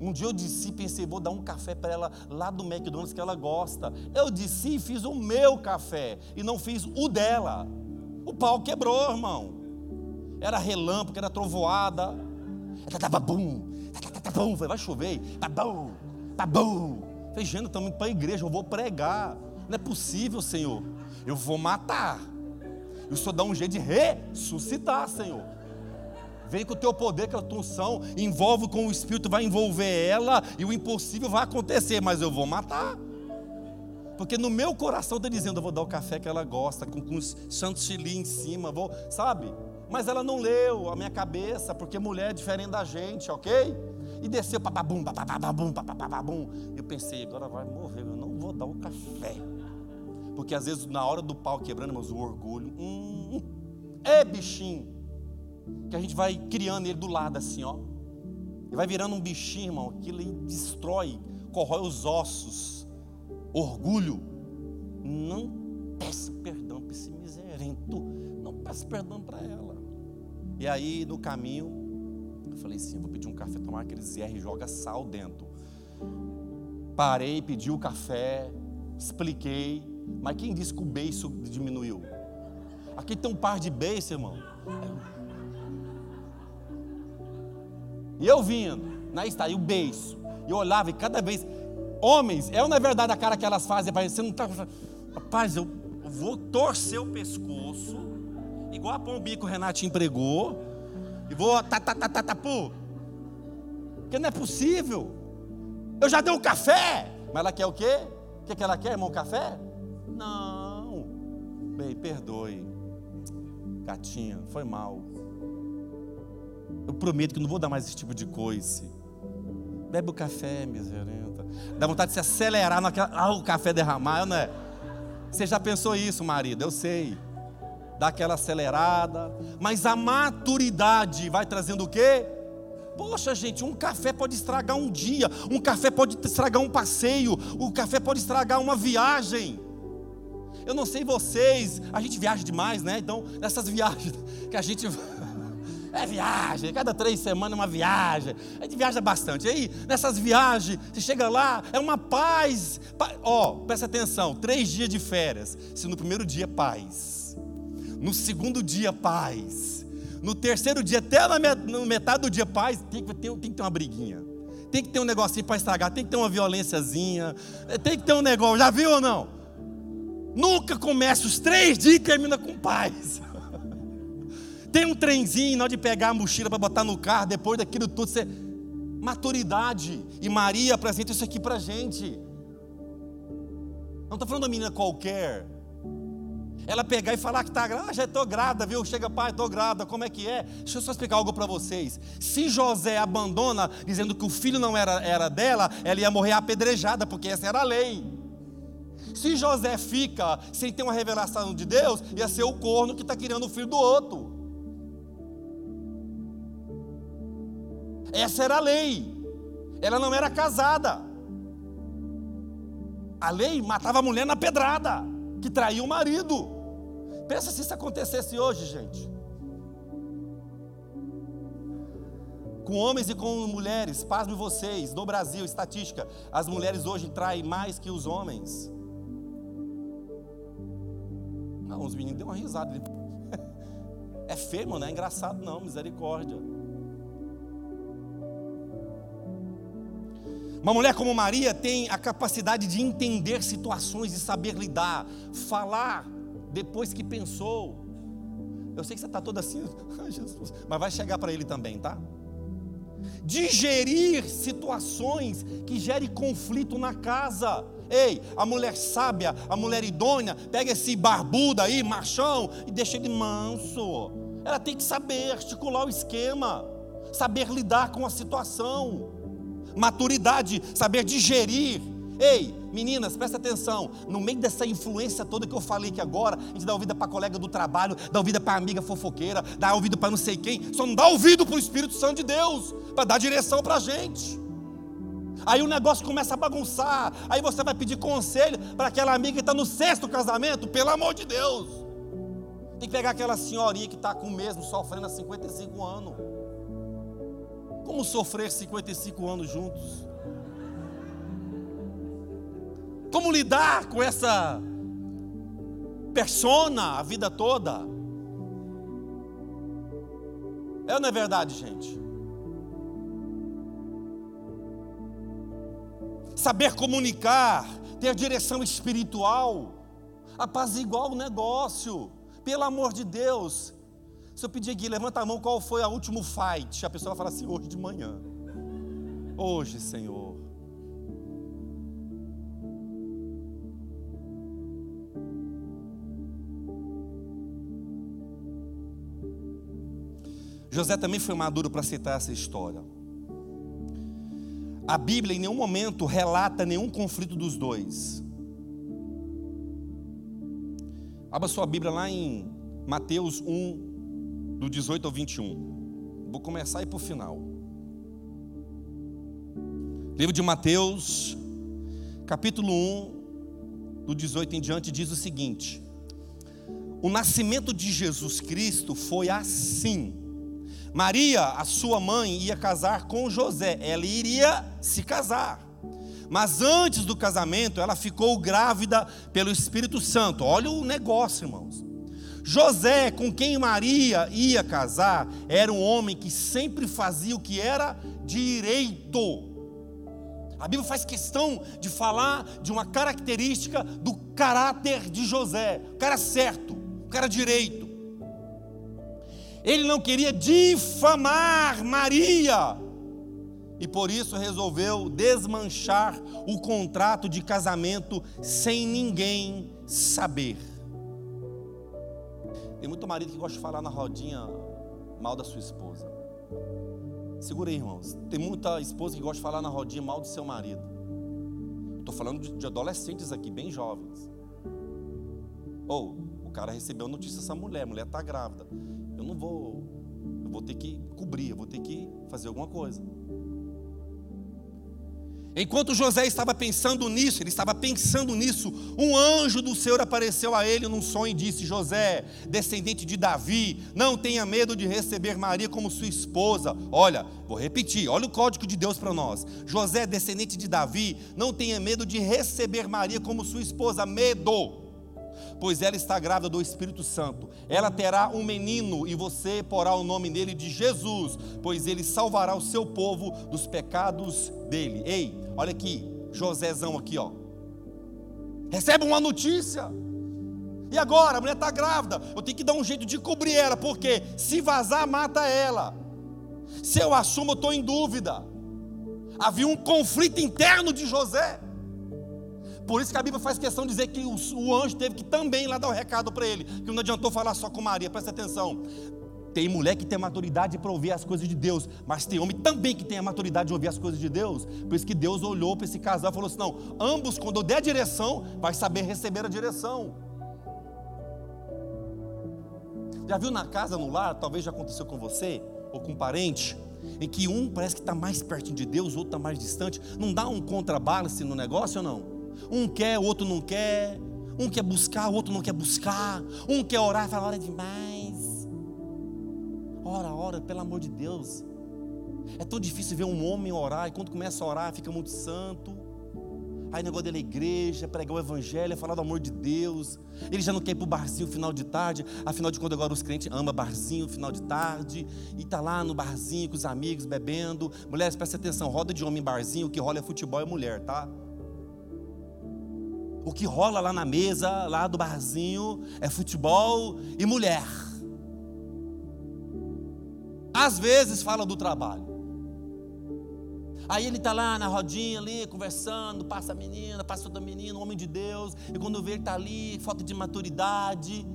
Um dia eu disse, pensei, vou dar um café para ela lá do McDonald's que ela gosta. Eu disse, fiz o meu café e não fiz o dela. O pau quebrou, irmão. Era relâmpago, era trovoada. Ela tava bum, Tá bom, vai chover. Tá bom, tá bom. Falei, gente, estamos indo para a igreja, eu vou pregar. Não é possível, Senhor. Eu vou matar. Eu só dá um jeito de ressuscitar, Senhor. Vem com o teu poder, com a tua unção, envolve com o Espírito, vai envolver ela e o impossível vai acontecer, mas eu vou matar. Porque no meu coração está dizendo, eu vou dar o café que ela gosta, com, com chantilly em cima, vou, sabe? Mas ela não leu a minha cabeça, porque mulher é diferente da gente, ok? E desceu, papabum, papabum, papabum. Eu pensei, agora vai morrer, eu não vou dar o café. Porque às vezes na hora do pau quebrando, mas o orgulho, hum, é bichinho. Que a gente vai criando ele do lado assim, ó. E vai virando um bichinho, irmão, aquilo destrói, corrói os ossos. Orgulho. Não peça perdão para esse miserento. Não peça perdão para ela. E aí, no caminho, eu falei assim: vou pedir um café, tomar aquele ZR e joga sal dentro. Parei, pedi o café, expliquei. Mas quem disse que o beiço diminuiu? Aqui tem um par de beiços, irmão. E eu vindo, na está aí o beiço. E eu olhava e cada vez. Homens, é ou não é verdade a cara que elas fazem? Você não está. Rapaz, eu vou torcer o pescoço, igual a que o Renato empregou e vou tá, tá, tá, tá, tá, pô. Porque não é possível. Eu já dei um café. Mas ela quer o quê? O que, que ela quer, irmão? Café? Não. Bem, perdoe. Gatinha, foi mal. Eu prometo que não vou dar mais esse tipo de coisa. Bebe o café, miserenta. Dá vontade de se acelerar naquela. Ah, o café derramar, não é? Você já pensou isso, marido? Eu sei dá aquela acelerada, mas a maturidade vai trazendo o quê? Poxa, gente, um café pode estragar um dia, um café pode estragar um passeio, um café pode estragar uma viagem. Eu não sei vocês, a gente viaja demais, né? Então, nessas viagens que a gente. É viagem, cada três semanas é uma viagem. A gente viaja bastante. Aí, nessas viagens, você chega lá, é uma paz. Ó, oh, presta atenção: três dias de férias. Se no primeiro dia, paz no segundo dia, paz. No terceiro dia, até na metade do dia, paz, tem que ter, tem que ter uma briguinha. Tem que ter um negocinho para estragar, tem que ter uma violênciazinha, é, tem que ter um negócio, já viu ou não? Nunca começa os três dias e termina com paz. tem um trenzinho, na hora de pegar a mochila para botar no carro, depois daquilo tudo, você... maturidade. E Maria apresenta isso aqui para gente. Não estou falando uma menina qualquer, ela pegar e falar que está grávida, ah, já estou grávida, viu? Chega, pai, estou grávida, como é que é? Deixa eu só explicar algo para vocês. Se José abandona, dizendo que o filho não era, era dela, ela ia morrer apedrejada, porque essa era a lei. Se José fica sem ter uma revelação de Deus, ia ser o corno que está criando o filho do outro. Essa era a lei. Ela não era casada. A lei matava a mulher na pedrada, que traía o marido. Pensa se isso acontecesse hoje, gente. Com homens e com mulheres, pasme vocês, no Brasil, estatística, as mulheres hoje traem mais que os homens. Não, os meninos deu uma risada. É feio, não é engraçado não, misericórdia. Uma mulher como Maria tem a capacidade de entender situações e saber lidar, falar depois que pensou. Eu sei que você está toda assim, Jesus, mas vai chegar para ele também, tá? Digerir situações que gerem conflito na casa. Ei, a mulher sábia, a mulher idônea, pega esse barbudo aí, machão, e deixa ele manso. Ela tem que saber articular o esquema, saber lidar com a situação maturidade, saber digerir. Ei, meninas, presta atenção. No meio dessa influência toda que eu falei aqui agora, a gente dá ouvido para colega do trabalho, dá ouvido para amiga fofoqueira, dá ouvido para não sei quem, só não dá ouvido para o Espírito Santo de Deus, para dar direção para a gente. Aí o negócio começa a bagunçar. Aí você vai pedir conselho para aquela amiga que está no sexto casamento, pelo amor de Deus. Tem que pegar aquela senhorinha que está com o mesmo, sofrendo há 55 anos. Como sofrer 55 anos juntos? Como lidar com essa persona a vida toda? É ou não é verdade, gente? Saber comunicar, ter direção espiritual, apaziguar o negócio, pelo amor de Deus, se eu pedir aqui, levanta a mão, qual foi o último fight? A pessoa vai falar assim, hoje de manhã. Hoje, Senhor. José também foi maduro para aceitar essa história. A Bíblia em nenhum momento relata nenhum conflito dos dois. Abra sua Bíblia lá em Mateus 1, do 18 ao 21. Vou começar aí para o final. Livro de Mateus, capítulo 1, do 18 em diante, diz o seguinte: O nascimento de Jesus Cristo foi assim. Maria, a sua mãe, ia casar com José, ela iria se casar. Mas antes do casamento, ela ficou grávida pelo Espírito Santo. Olha o negócio, irmãos. José, com quem Maria ia casar, era um homem que sempre fazia o que era direito. A Bíblia faz questão de falar de uma característica do caráter de José, o cara certo, o cara direito. Ele não queria difamar Maria, e por isso resolveu desmanchar o contrato de casamento sem ninguém saber. Tem muito marido que gosta de falar na rodinha mal da sua esposa. Segura aí, irmãos. Tem muita esposa que gosta de falar na rodinha mal do seu marido. Estou falando de, adolescentes aqui, bem jovens. Ou o cara recebeu notícia dessa mulher, a mulher está grávida. Eu não vou, eu vou ter que cobrir, eu vou ter que fazer alguma coisa. Enquanto José estava pensando nisso, ele estava pensando nisso, um anjo do Senhor apareceu a ele num sonho e disse: José, descendente de Davi, não tenha medo de receber Maria como sua esposa. Olha, vou repetir, olha o código de Deus para nós. José, descendente de Davi, não tenha medo de receber Maria como sua esposa. Medo pois ela está grávida do Espírito Santo. Ela terá um menino e você porá o nome dele de Jesus, pois ele salvará o seu povo dos pecados dele. Ei, olha aqui, Josézão aqui, ó. Recebe uma notícia. E agora, a mulher está grávida. Eu tenho que dar um jeito de cobrir ela, porque se vazar, mata ela. Se eu assumo, eu estou em dúvida. Havia um conflito interno de José. Por isso que a Bíblia faz questão de dizer que o, o anjo teve que também lá dar o recado para ele, que não adiantou falar só com Maria, presta atenção. Tem mulher que tem maturidade para ouvir as coisas de Deus, mas tem homem também que tem a maturidade de ouvir as coisas de Deus. Por isso que Deus olhou para esse casal e falou assim: não, ambos, quando eu der a direção, vai saber receber a direção. Já viu na casa, no lar, talvez já aconteceu com você, ou com um parente, em que um parece que está mais pertinho de Deus, outro está mais distante. Não dá um contrabalance no negócio ou não? Um quer, o outro não quer. Um quer buscar, o outro não quer buscar. Um quer orar, fala, hora demais. Ora, ora, pelo amor de Deus. É tão difícil ver um homem orar, e quando começa a orar, fica muito santo. Aí negócio dele é igreja, pregar o evangelho, falar do amor de Deus. Ele já não quer ir para o barzinho final de tarde. Afinal de contas, agora os crentes amam barzinho final de tarde. E está lá no barzinho com os amigos, bebendo. Mulheres, prestem atenção, roda de homem em barzinho, o que rola é futebol e mulher, tá? O que rola lá na mesa, lá do barzinho, é futebol e mulher. Às vezes fala do trabalho. Aí ele está lá na rodinha ali, conversando, passa a menina, passa outra menina, um homem de Deus, e quando vê ele está ali, falta de maturidade.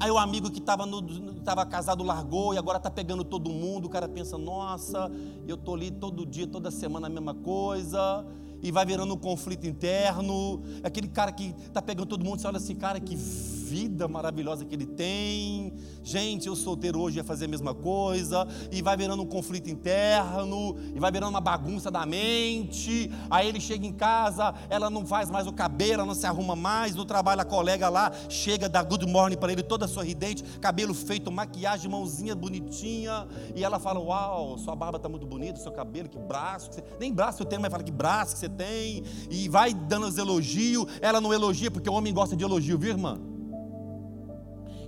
Aí o amigo que estava casado largou e agora está pegando todo mundo. O cara pensa: nossa, eu estou ali todo dia, toda semana a mesma coisa e vai virando um conflito interno. Aquele cara que está pegando todo mundo, você olha assim, cara, que vida maravilhosa que ele tem. Gente, eu solteiro hoje ia fazer a mesma coisa. E vai virando um conflito interno, e vai virando uma bagunça da mente. Aí ele chega em casa, ela não faz mais o cabelo, ela não se arruma mais. No trabalho, a colega lá chega, dá good morning para ele, toda sorridente, cabelo feito, maquiagem, mãozinha bonitinha. E ela fala: Uau, sua barba está muito bonita, seu cabelo, que braço. Que você... Nem braço eu tenho, mas fala que braço que você tem. E vai dando os elogios. Ela não elogia porque o homem gosta de elogio, viu, irmã?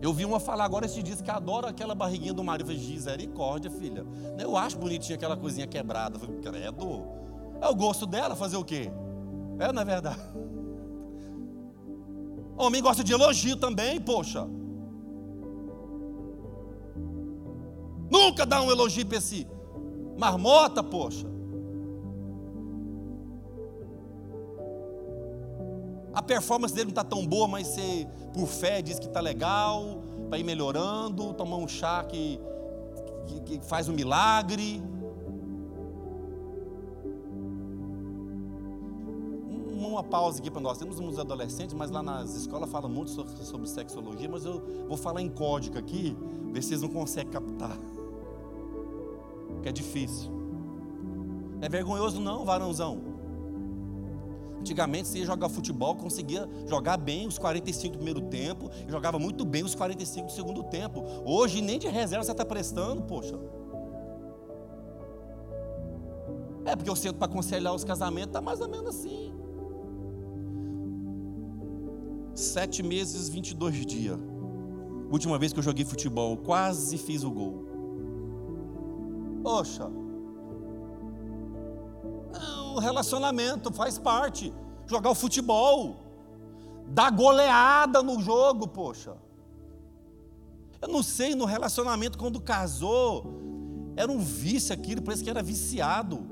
Eu vi uma falar agora esses dias que adora aquela barriguinha do marido. Eu falei, misericórdia, filha. Eu acho bonitinha aquela coisinha quebrada. Eu falei, credo. É o gosto dela fazer o quê? É, não é verdade? Homem gosta de elogio também, poxa. Nunca dá um elogio para esse marmota, poxa. A performance dele não está tão boa, mas você, por fé, diz que está legal, para ir melhorando, tomar um chá que, que, que faz um milagre. Uma pausa aqui para nós. Temos uns adolescentes, mas lá nas escolas fala muito sobre, sobre sexologia, mas eu vou falar em código aqui, ver se vocês não conseguem captar. Que é difícil. É vergonhoso não, varãozão. Antigamente você ia jogar futebol, conseguia jogar bem os 45 do primeiro tempo, jogava muito bem os 45 do segundo tempo. Hoje nem de reserva você está prestando, poxa. É porque eu sento para aconselhar os casamentos, está mais ou menos assim. Sete meses, 22 dias. Última vez que eu joguei futebol, quase fiz o gol. Poxa, o relacionamento faz parte. Jogar o futebol, dar goleada no jogo, poxa. Eu não sei, no relacionamento, quando casou, era um vício aquilo, parece que era viciado.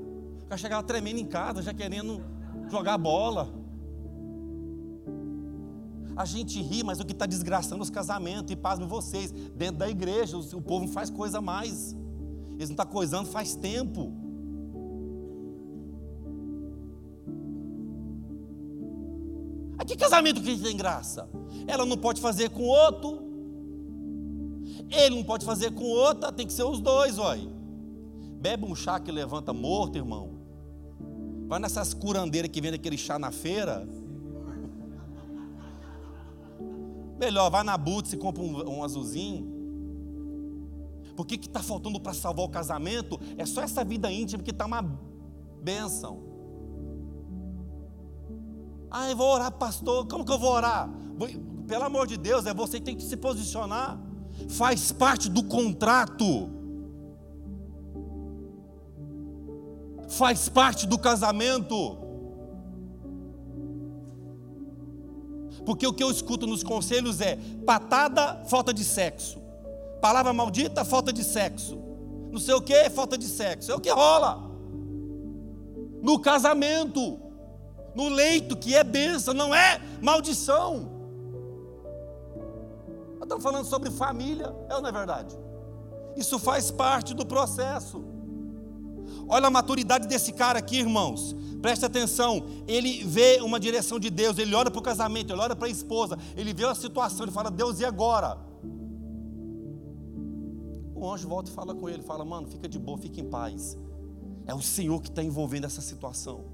Cara chegava tremendo em casa, já querendo jogar bola. A gente ri, mas o que está desgraçando os casamentos, e pasme vocês, dentro da igreja, o povo não faz coisa mais. Eles não estão tá coisando faz tempo. Casamento que tem graça? Ela não pode fazer com outro. Ele não pode fazer com outra, tem que ser os dois, olha. Bebe um chá que levanta morto, irmão. Vai nessas curandeiras que vende aquele chá na feira. Melhor, vai na Boots e compra um, um azulzinho. Porque que está faltando para salvar o casamento é só essa vida íntima que está uma bênção. Ah, eu vou orar, pastor. Como que eu vou orar? Pelo amor de Deus, é você que tem que se posicionar. Faz parte do contrato. Faz parte do casamento. Porque o que eu escuto nos conselhos é patada, falta de sexo. Palavra maldita, falta de sexo. Não sei o que, falta de sexo. É o que rola. No casamento. No leito, que é bênção, não é maldição. Nós estamos falando sobre família, é ou não é verdade? Isso faz parte do processo. Olha a maturidade desse cara aqui, irmãos. Preste atenção. Ele vê uma direção de Deus. Ele olha para o casamento, ele olha para a esposa. Ele vê a situação. Ele fala: Deus, e agora? O anjo volta e fala com ele: Fala, mano, fica de boa, fica em paz. É o Senhor que está envolvendo essa situação.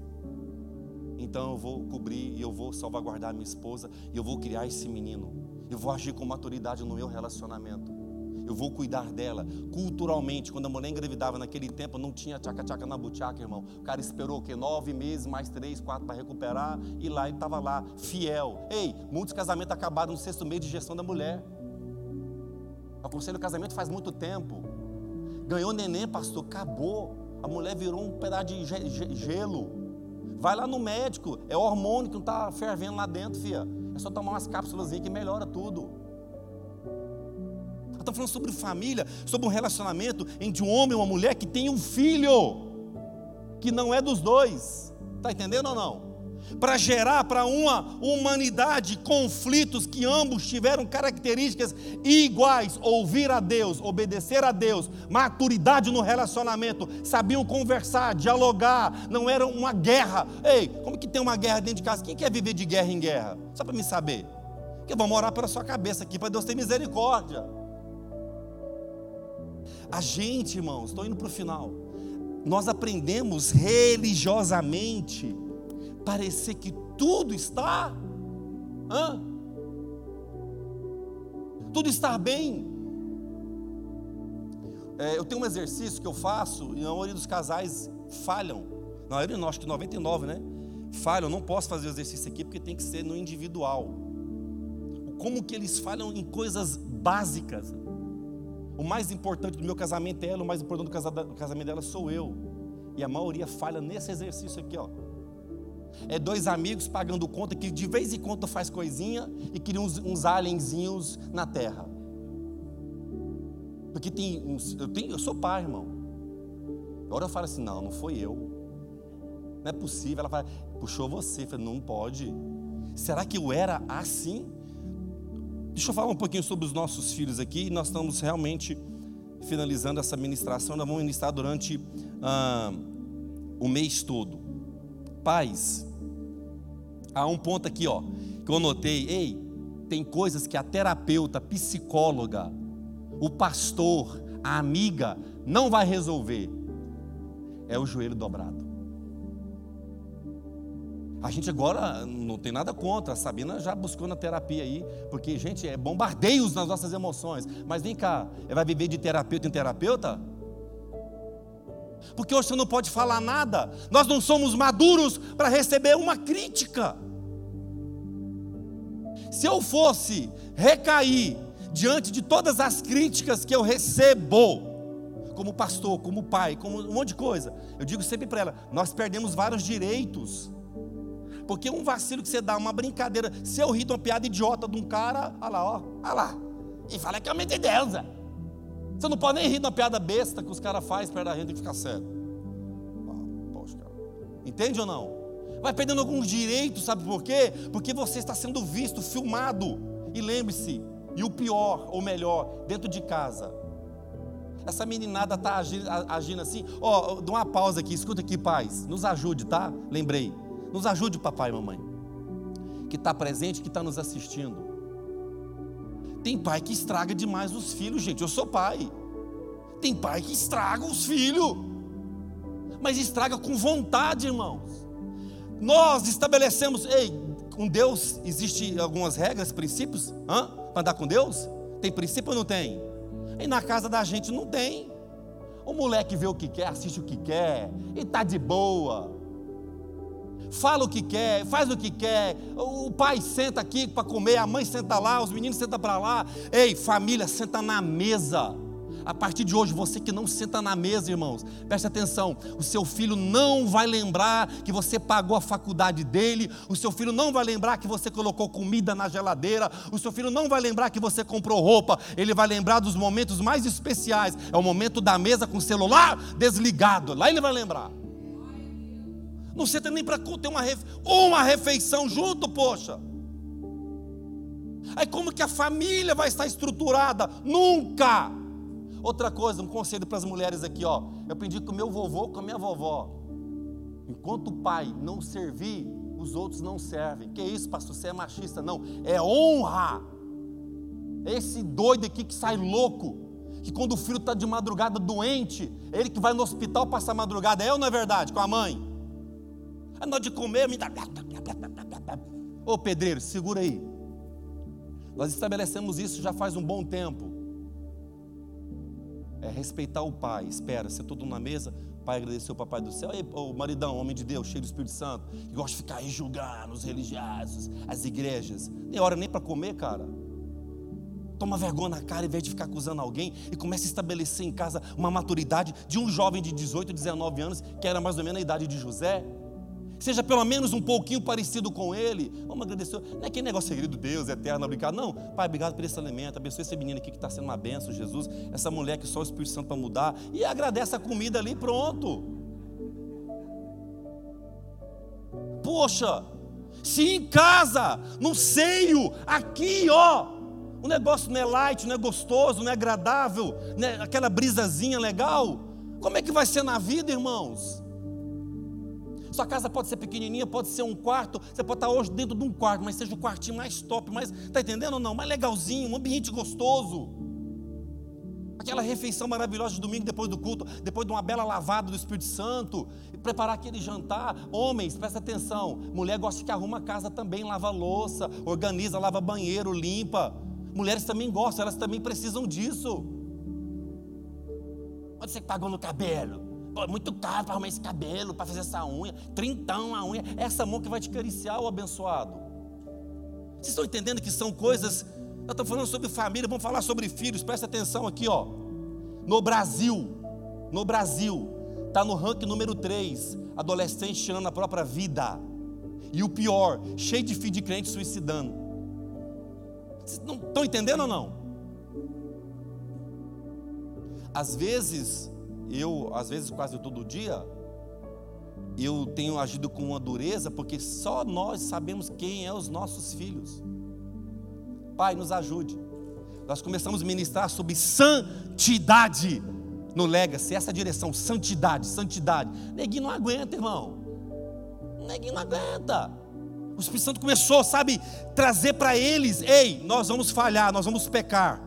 Então eu vou cobrir e eu vou salvaguardar minha esposa. E eu vou criar esse menino. Eu vou agir com maturidade no meu relacionamento eu vou cuidar dela. Culturalmente, quando a mulher engravidava naquele tempo, não tinha tchaca-tchaca na butiaca, irmão. O cara esperou o quê? Nove meses, mais três, quatro para recuperar, e lá ele estava lá, fiel. Ei, muitos casamentos acabaram no sexto mês de gestão da mulher. Aconselho o casamento faz muito tempo. Ganhou neném, pastor, acabou. A mulher virou um pedaço de gelo. Vai lá no médico, é hormônio que não está fervendo lá dentro, fia. É só tomar umas cápsulas que melhora tudo está falando sobre família, sobre um relacionamento entre um homem e uma mulher que tem um filho, que não é dos dois. Está entendendo ou não? Para gerar para uma humanidade conflitos que ambos tiveram características iguais: ouvir a Deus, obedecer a Deus, maturidade no relacionamento, sabiam conversar, dialogar, não era uma guerra. Ei, como que tem uma guerra dentro de casa? Quem quer viver de guerra em guerra? Só para me saber. Que vamos orar pela sua cabeça aqui, para Deus ter misericórdia. A gente, irmãos, estou indo para o final. Nós aprendemos religiosamente parecer que tudo está, hã? tudo está bem. É, eu tenho um exercício que eu faço e a maioria dos casais falham. Na maioria, não, acho que 99, né? Falham. Não posso fazer o exercício aqui porque tem que ser no individual. Como que eles falham em coisas básicas? O mais importante do meu casamento é ela, o mais importante do casamento dela sou eu. E a maioria falha nesse exercício aqui, ó. É dois amigos pagando conta que de vez em quando faz coisinha e criam uns, uns alienzinhos na terra. Porque tem uns, eu, tenho, eu sou pai, irmão. Agora eu falo assim: não, não foi eu. Não é possível. Ela fala, puxou você. Eu não pode. Será que eu era assim? Deixa eu falar um pouquinho sobre os nossos filhos aqui. Nós estamos realmente finalizando essa ministração. Nós vamos ministrar durante ah, o mês todo. Pais, há um ponto aqui, ó, que eu notei. Ei, tem coisas que a terapeuta, a psicóloga, o pastor, a amiga não vai resolver. É o joelho dobrado. A gente agora não tem nada contra, a Sabina já buscou na terapia aí, porque, gente, é bombardeios nas nossas emoções. Mas vem cá, vai viver de terapeuta em terapeuta? Porque hoje você não pode falar nada, nós não somos maduros para receber uma crítica. Se eu fosse recair diante de todas as críticas que eu recebo, como pastor, como pai, como um monte de coisa, eu digo sempre para ela: nós perdemos vários direitos. Porque um vacilo que você dá, uma brincadeira, se eu rir de uma piada idiota de um cara, olha lá, ó, olha lá. E fala que é mente de Deus. Você não pode nem rir uma piada besta que os caras fazem perto da renda e ficar sério. Ah. Entende ou não? Vai perdendo alguns direitos, sabe por quê? Porque você está sendo visto, filmado. E lembre-se, e o pior, ou melhor, dentro de casa. Essa meninada está agindo, agindo assim. Ó, oh, dá uma pausa aqui, escuta aqui, paz. Nos ajude, tá? Lembrei. Nos ajude, papai e mamãe, que está presente, que está nos assistindo. Tem pai que estraga demais os filhos, gente. Eu sou pai. Tem pai que estraga os filhos, mas estraga com vontade, irmãos. Nós estabelecemos, ei, com Deus existe algumas regras, princípios, para andar com Deus? Tem princípio ou não tem? E na casa da gente não tem. O moleque vê o que quer, assiste o que quer, e tá de boa fala o que quer, faz o que quer. O pai senta aqui para comer, a mãe senta lá, os meninos sentam para lá. Ei, família, senta na mesa. A partir de hoje, você que não senta na mesa, irmãos, preste atenção: o seu filho não vai lembrar que você pagou a faculdade dele, o seu filho não vai lembrar que você colocou comida na geladeira, o seu filho não vai lembrar que você comprou roupa, ele vai lembrar dos momentos mais especiais. É o momento da mesa com o celular desligado, lá ele vai lembrar. Não senta nem para ter uma, uma refeição junto, poxa. Aí como que a família vai estar estruturada? Nunca! Outra coisa, um conselho para as mulheres aqui, ó. Eu aprendi com meu vovô, com a minha vovó. Enquanto o pai não servir, os outros não servem. Que isso, pastor? Você é machista? Não. É honra. Esse doido aqui que sai louco, que quando o filho está de madrugada doente, é ele que vai no hospital passar madrugada, é ou não é verdade? Com a mãe. É na hora de comer, me dá. Ô pedreiro, segura aí. Nós estabelecemos isso já faz um bom tempo. É respeitar o pai. Espera, você tudo na mesa, pai agradeceu o papai do céu. O maridão, homem de Deus, cheio do Espírito Santo, que gosta de ficar aí julgando os religiosos, as igrejas. Nem hora nem para comer, cara. Toma vergonha na cara em vez de ficar acusando alguém e começa a estabelecer em casa uma maturidade de um jovem de 18, 19 anos, que era mais ou menos a idade de José. Seja pelo menos um pouquinho parecido com ele. Vamos agradecer. Não é que negócio querido Deus, eterno, obrigado. Não, Pai, obrigado por esse alimento. Abençoe esse menino aqui que está sendo uma benção, Jesus. Essa mulher que só o Espírito Santo para mudar. E agradece a comida ali, pronto. Poxa, se em casa, no seio, aqui, ó, o negócio não é light, não é gostoso, não é agradável, não é aquela brisazinha legal, como é que vai ser na vida, irmãos? Sua casa pode ser pequenininha, pode ser um quarto, você pode estar hoje dentro de um quarto, mas seja o quartinho mais top, mais, tá entendendo ou não? Mais legalzinho, um ambiente gostoso. Aquela refeição maravilhosa de domingo depois do culto, depois de uma bela lavada do Espírito Santo, preparar aquele jantar. Homens, presta atenção. Mulher gosta que arruma a casa também, lava louça, organiza, lava banheiro, limpa. Mulheres também gostam, elas também precisam disso. Onde você pagou no cabelo? Muito caro para arrumar esse cabelo, para fazer essa unha. Trintão a unha. Essa mão que vai te cariciar, o abençoado. Vocês estão entendendo que são coisas. Nós estamos falando sobre família, vamos falar sobre filhos. Presta atenção aqui, ó. No Brasil, no Brasil, está no ranking número 3, adolescente tirando a própria vida. E o pior, cheio de filho de crente suicidando. Vocês não estão entendendo ou não? Às vezes, eu, às vezes, quase todo dia, eu tenho agido com uma dureza, porque só nós sabemos quem é os nossos filhos. Pai, nos ajude. Nós começamos a ministrar sobre santidade no Legacy, essa direção, santidade, santidade. Neguinho não aguenta, irmão. Neguinho não aguenta. O Espírito Santo começou, sabe, trazer para eles: ei, nós vamos falhar, nós vamos pecar.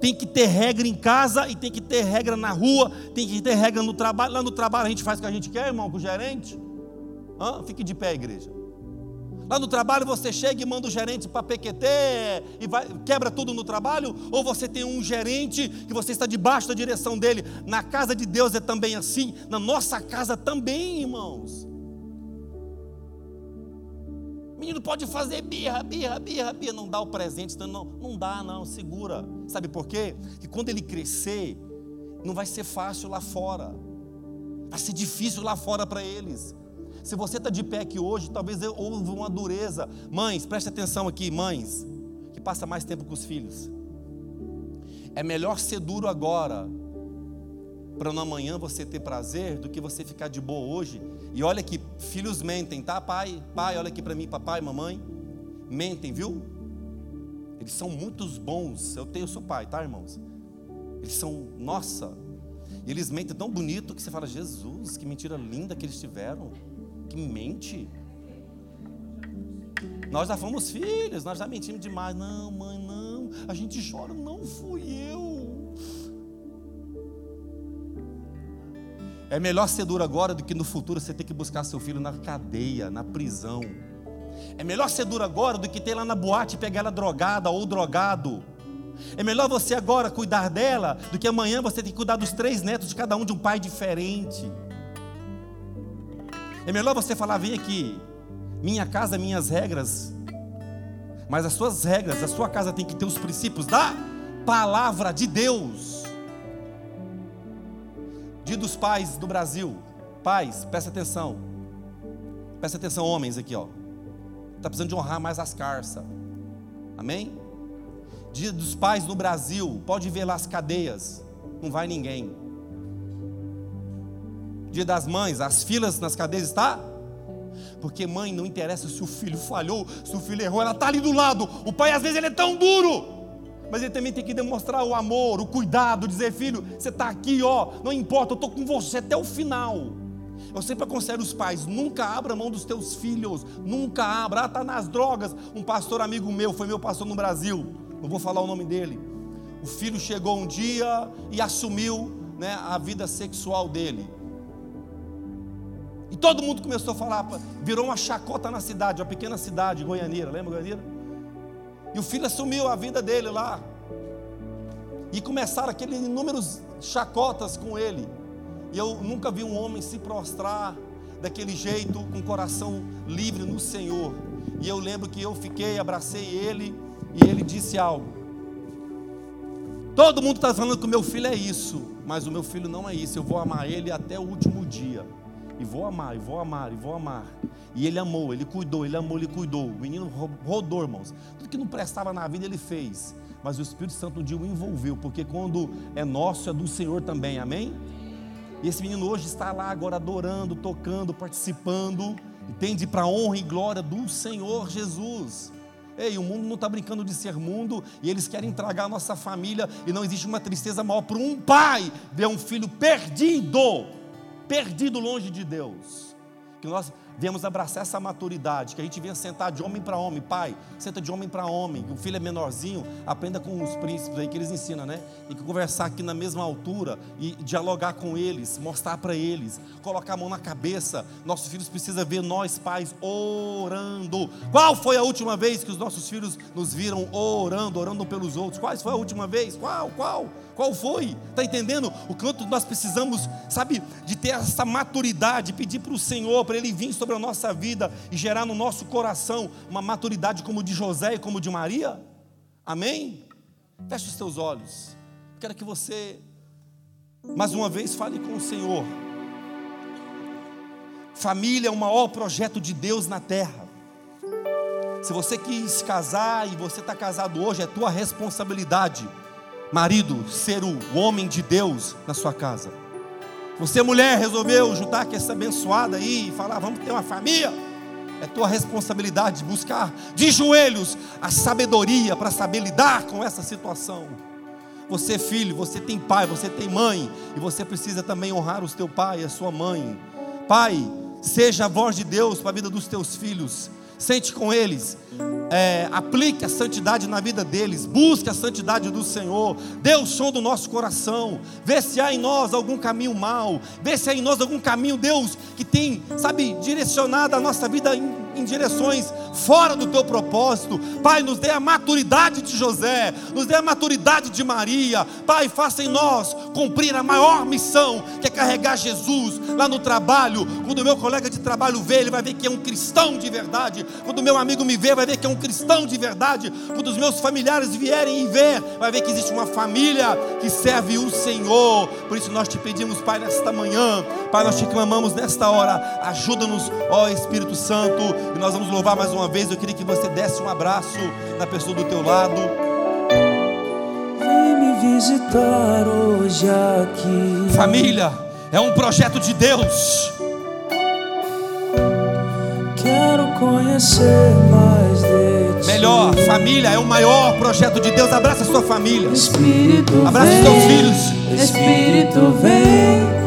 Tem que ter regra em casa e tem que ter regra na rua, tem que ter regra no trabalho. Lá no trabalho a gente faz o que a gente quer, irmão, com o gerente. Hã? Fique de pé, igreja. Lá no trabalho você chega e manda o gerente para PQT e vai, quebra tudo no trabalho? Ou você tem um gerente que você está debaixo da direção dele? Na casa de Deus é também assim, na nossa casa também, irmãos. Menino pode fazer birra, birra, birra, birra, não dá o presente, não, não dá, não, segura. Sabe por quê? Que quando ele crescer, não vai ser fácil lá fora, vai ser difícil lá fora para eles. Se você está de pé aqui hoje, talvez houve uma dureza. Mães, preste atenção aqui, mães, que passa mais tempo com os filhos. É melhor ser duro agora para no amanhã você ter prazer do que você ficar de boa hoje. E olha que filhos mentem, tá, pai? Pai, olha aqui para mim, papai, mamãe. Mentem, viu? Eles são muitos bons. Eu tenho, eu sou pai, tá, irmãos? Eles são, nossa. E eles mentem tão bonito que você fala, Jesus, que mentira linda que eles tiveram. Que mente. Nós já fomos filhos, nós já mentimos demais. Não, mãe, não. A gente chora, não fui É melhor ser duro agora do que no futuro você ter que buscar seu filho na cadeia, na prisão. É melhor ser duro agora do que ter lá na boate e pegar ela drogada ou drogado. É melhor você agora cuidar dela do que amanhã você ter que cuidar dos três netos de cada um de um pai diferente. É melhor você falar: vem aqui, minha casa, minhas regras. Mas as suas regras, a sua casa tem que ter os princípios da palavra de Deus. Dia dos pais do Brasil. Pais, presta atenção. Presta atenção, homens aqui, ó. Está precisando de honrar mais as carças. Amém? Dia dos pais no Brasil. Pode ver lá as cadeias. Não vai ninguém. Dia das mães, as filas nas cadeias está Porque mãe não interessa se o filho falhou, se o filho errou, ela está ali do lado. O pai às vezes ele é tão duro. Mas ele também tem que demonstrar o amor, o cuidado, dizer, filho, você está aqui, ó, não importa, eu estou com você até o final. Eu sempre aconselho os pais: nunca abra mão dos teus filhos, nunca abra. Ah, está nas drogas. Um pastor amigo meu, foi meu pastor no Brasil, não vou falar o nome dele. O filho chegou um dia e assumiu né, a vida sexual dele. E todo mundo começou a falar, virou uma chacota na cidade, uma pequena cidade, Goianeira, lembra Goianeira? E o filho assumiu a vida dele lá. E começaram aqueles inúmeros chacotas com ele. E eu nunca vi um homem se prostrar daquele jeito, com o coração livre no Senhor. E eu lembro que eu fiquei, abracei ele, e ele disse algo. Todo mundo está falando que o meu filho é isso, mas o meu filho não é isso. Eu vou amar ele até o último dia. E vou amar, e vou amar, e vou amar. E ele amou, ele cuidou, ele amou, ele cuidou. O menino rodou, irmãos. Tudo que não prestava na vida ele fez. Mas o Espírito Santo um dia o envolveu, porque quando é nosso, é do Senhor também, amém? E esse menino hoje está lá agora adorando, tocando, participando, entende? Para a honra e glória do Senhor Jesus. Ei, o mundo não está brincando de ser mundo e eles querem tragar a nossa família e não existe uma tristeza maior para um pai ver um filho perdido, perdido longe de Deus. Que nós Viemos abraçar essa maturidade, que a gente venha sentar de homem para homem. Pai, senta de homem para homem. O filho é menorzinho, aprenda com os príncipes aí que eles ensinam, né? Tem que conversar aqui na mesma altura e dialogar com eles, mostrar para eles, colocar a mão na cabeça. Nossos filhos precisam ver nós, pais, orando. Qual foi a última vez que os nossos filhos nos viram orando, orando pelos outros? Qual foi a última vez? Qual? Qual? Qual foi? Está entendendo? O quanto nós precisamos, sabe, de ter essa maturidade, pedir para o Senhor, para Ele vir sobre a nossa vida e gerar no nosso coração uma maturidade como de José e como de Maria? Amém? Feche os teus olhos. Quero que você, mais uma vez, fale com o Senhor. Família é o maior projeto de Deus na terra. Se você quis casar e você está casado hoje, é tua responsabilidade marido ser o homem de Deus na sua casa. Você, mulher, resolveu juntar com essa abençoada aí e falar: vamos ter uma família. É tua responsabilidade buscar de joelhos a sabedoria para saber lidar com essa situação. Você, filho, você tem pai, você tem mãe, e você precisa também honrar o teu pai e a sua mãe. Pai, seja a voz de Deus para a vida dos teus filhos sente com eles, é, aplique a santidade na vida deles, busque a santidade do Senhor, dê o som do nosso coração, vê se há em nós algum caminho mal, vê se há em nós algum caminho, Deus, que tem, sabe, direcionado a nossa vida em em direções fora do teu propósito. Pai, nos dê a maturidade de José, nos dê a maturidade de Maria. Pai, faça em nós cumprir a maior missão, que é carregar Jesus lá no trabalho. Quando o meu colega de trabalho vê, ele vai ver que é um cristão de verdade. Quando o meu amigo me vê, vai ver que é um cristão de verdade. Quando os meus familiares vierem e ver, vai ver que existe uma família que serve o Senhor. Por isso nós te pedimos, Pai, nesta manhã, Pai, nós te clamamos nesta hora. Ajuda-nos, ó Espírito Santo e nós vamos louvar mais uma vez. Eu queria que você desse um abraço na pessoa do teu lado. Vem me visitar hoje aqui. Família, é um projeto de Deus. Conhecer mais de ti. Melhor, família é o maior projeto de Deus. Abraça a sua família. Espírito Abraça vem, os teus filhos. Espírito vem.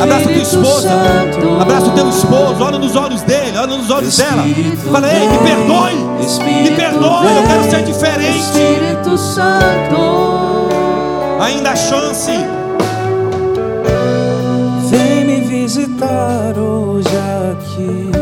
Abraça a tua esposa, abraça o teu esposo, olha nos olhos dele, olha nos olhos dela. Fala, ei, me perdoe, me perdoe, eu quero ser diferente. Espírito Santo, ainda há chance. Vem me visitar hoje aqui.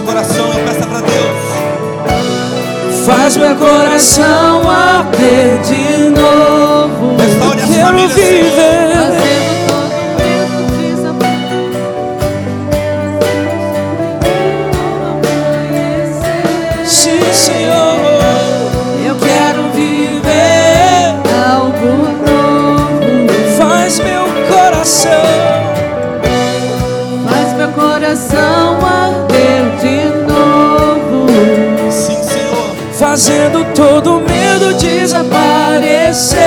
Seu coração e peça para Deus. Faz meu coração arder de novo. Restaure Eu as famílias, viver. fazendo todo medo desaparecer,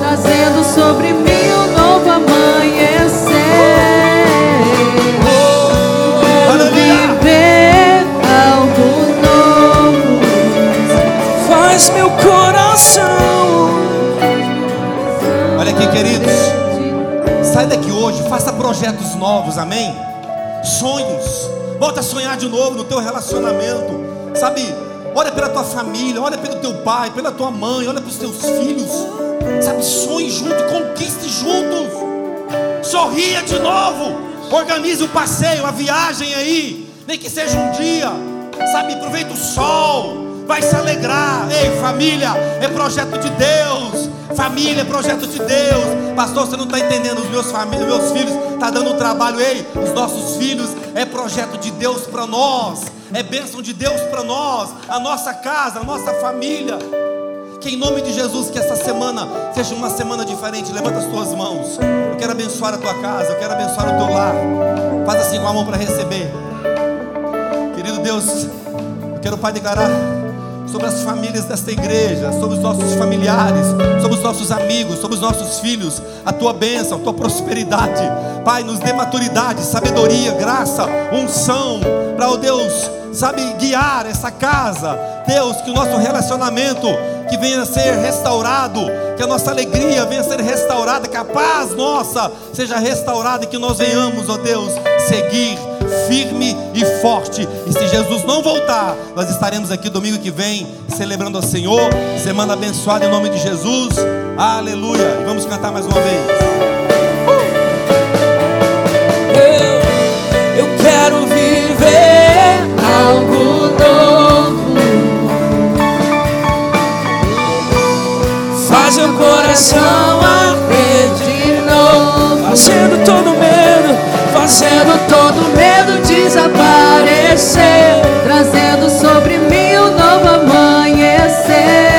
trazendo sobre mim um novo amanhecer. Oh, oh, Viver algo novo faz meu coração. Olha aqui, queridos. Sai daqui hoje, faça projetos novos, amém? Sonhos. Volta a sonhar de novo no teu relacionamento. Sabe, Olha pela tua família, olha pelo teu pai, pela tua mãe, olha para os teus filhos. Sabe? Sonhe junto, conquiste juntos. Sorria de novo. Organize o passeio, a viagem aí. Nem que seja um dia. Sabe? Aproveita o sol. Vai se alegrar. Ei, família, é projeto de Deus. Família é projeto de Deus. Pastor, você não está entendendo. Os meus, meus filhos estão tá dando trabalho. Ei, os nossos filhos é projeto de Deus para nós. É bênção de Deus para nós. A nossa casa, a nossa família. Que em nome de Jesus, que essa semana seja uma semana diferente. Levanta as tuas mãos. Eu quero abençoar a tua casa. Eu quero abençoar o teu lar. Faz assim com a mão para receber. Querido Deus, eu quero, Pai, declarar sobre as famílias desta igreja, sobre os nossos familiares, sobre os nossos amigos, sobre os nossos filhos, a tua bênção, a tua prosperidade. Pai, nos dê maturidade, sabedoria, graça, unção, para o oh Deus, sabe, guiar essa casa. Deus, que o nosso relacionamento que venha a ser restaurado, que a nossa alegria venha a ser restaurada, que a paz nossa seja restaurada e que nós venhamos, ó Deus, seguir firme e forte. E se Jesus não voltar, nós estaremos aqui domingo que vem celebrando ao Senhor. Semana abençoada em nome de Jesus. Aleluia. Vamos cantar mais uma vez. Eu, eu quero viver Algo novo, faz meu coração arder de novo. Fazendo todo medo, fazendo todo medo desaparecer. Trazendo sobre mim um novo amanhecer.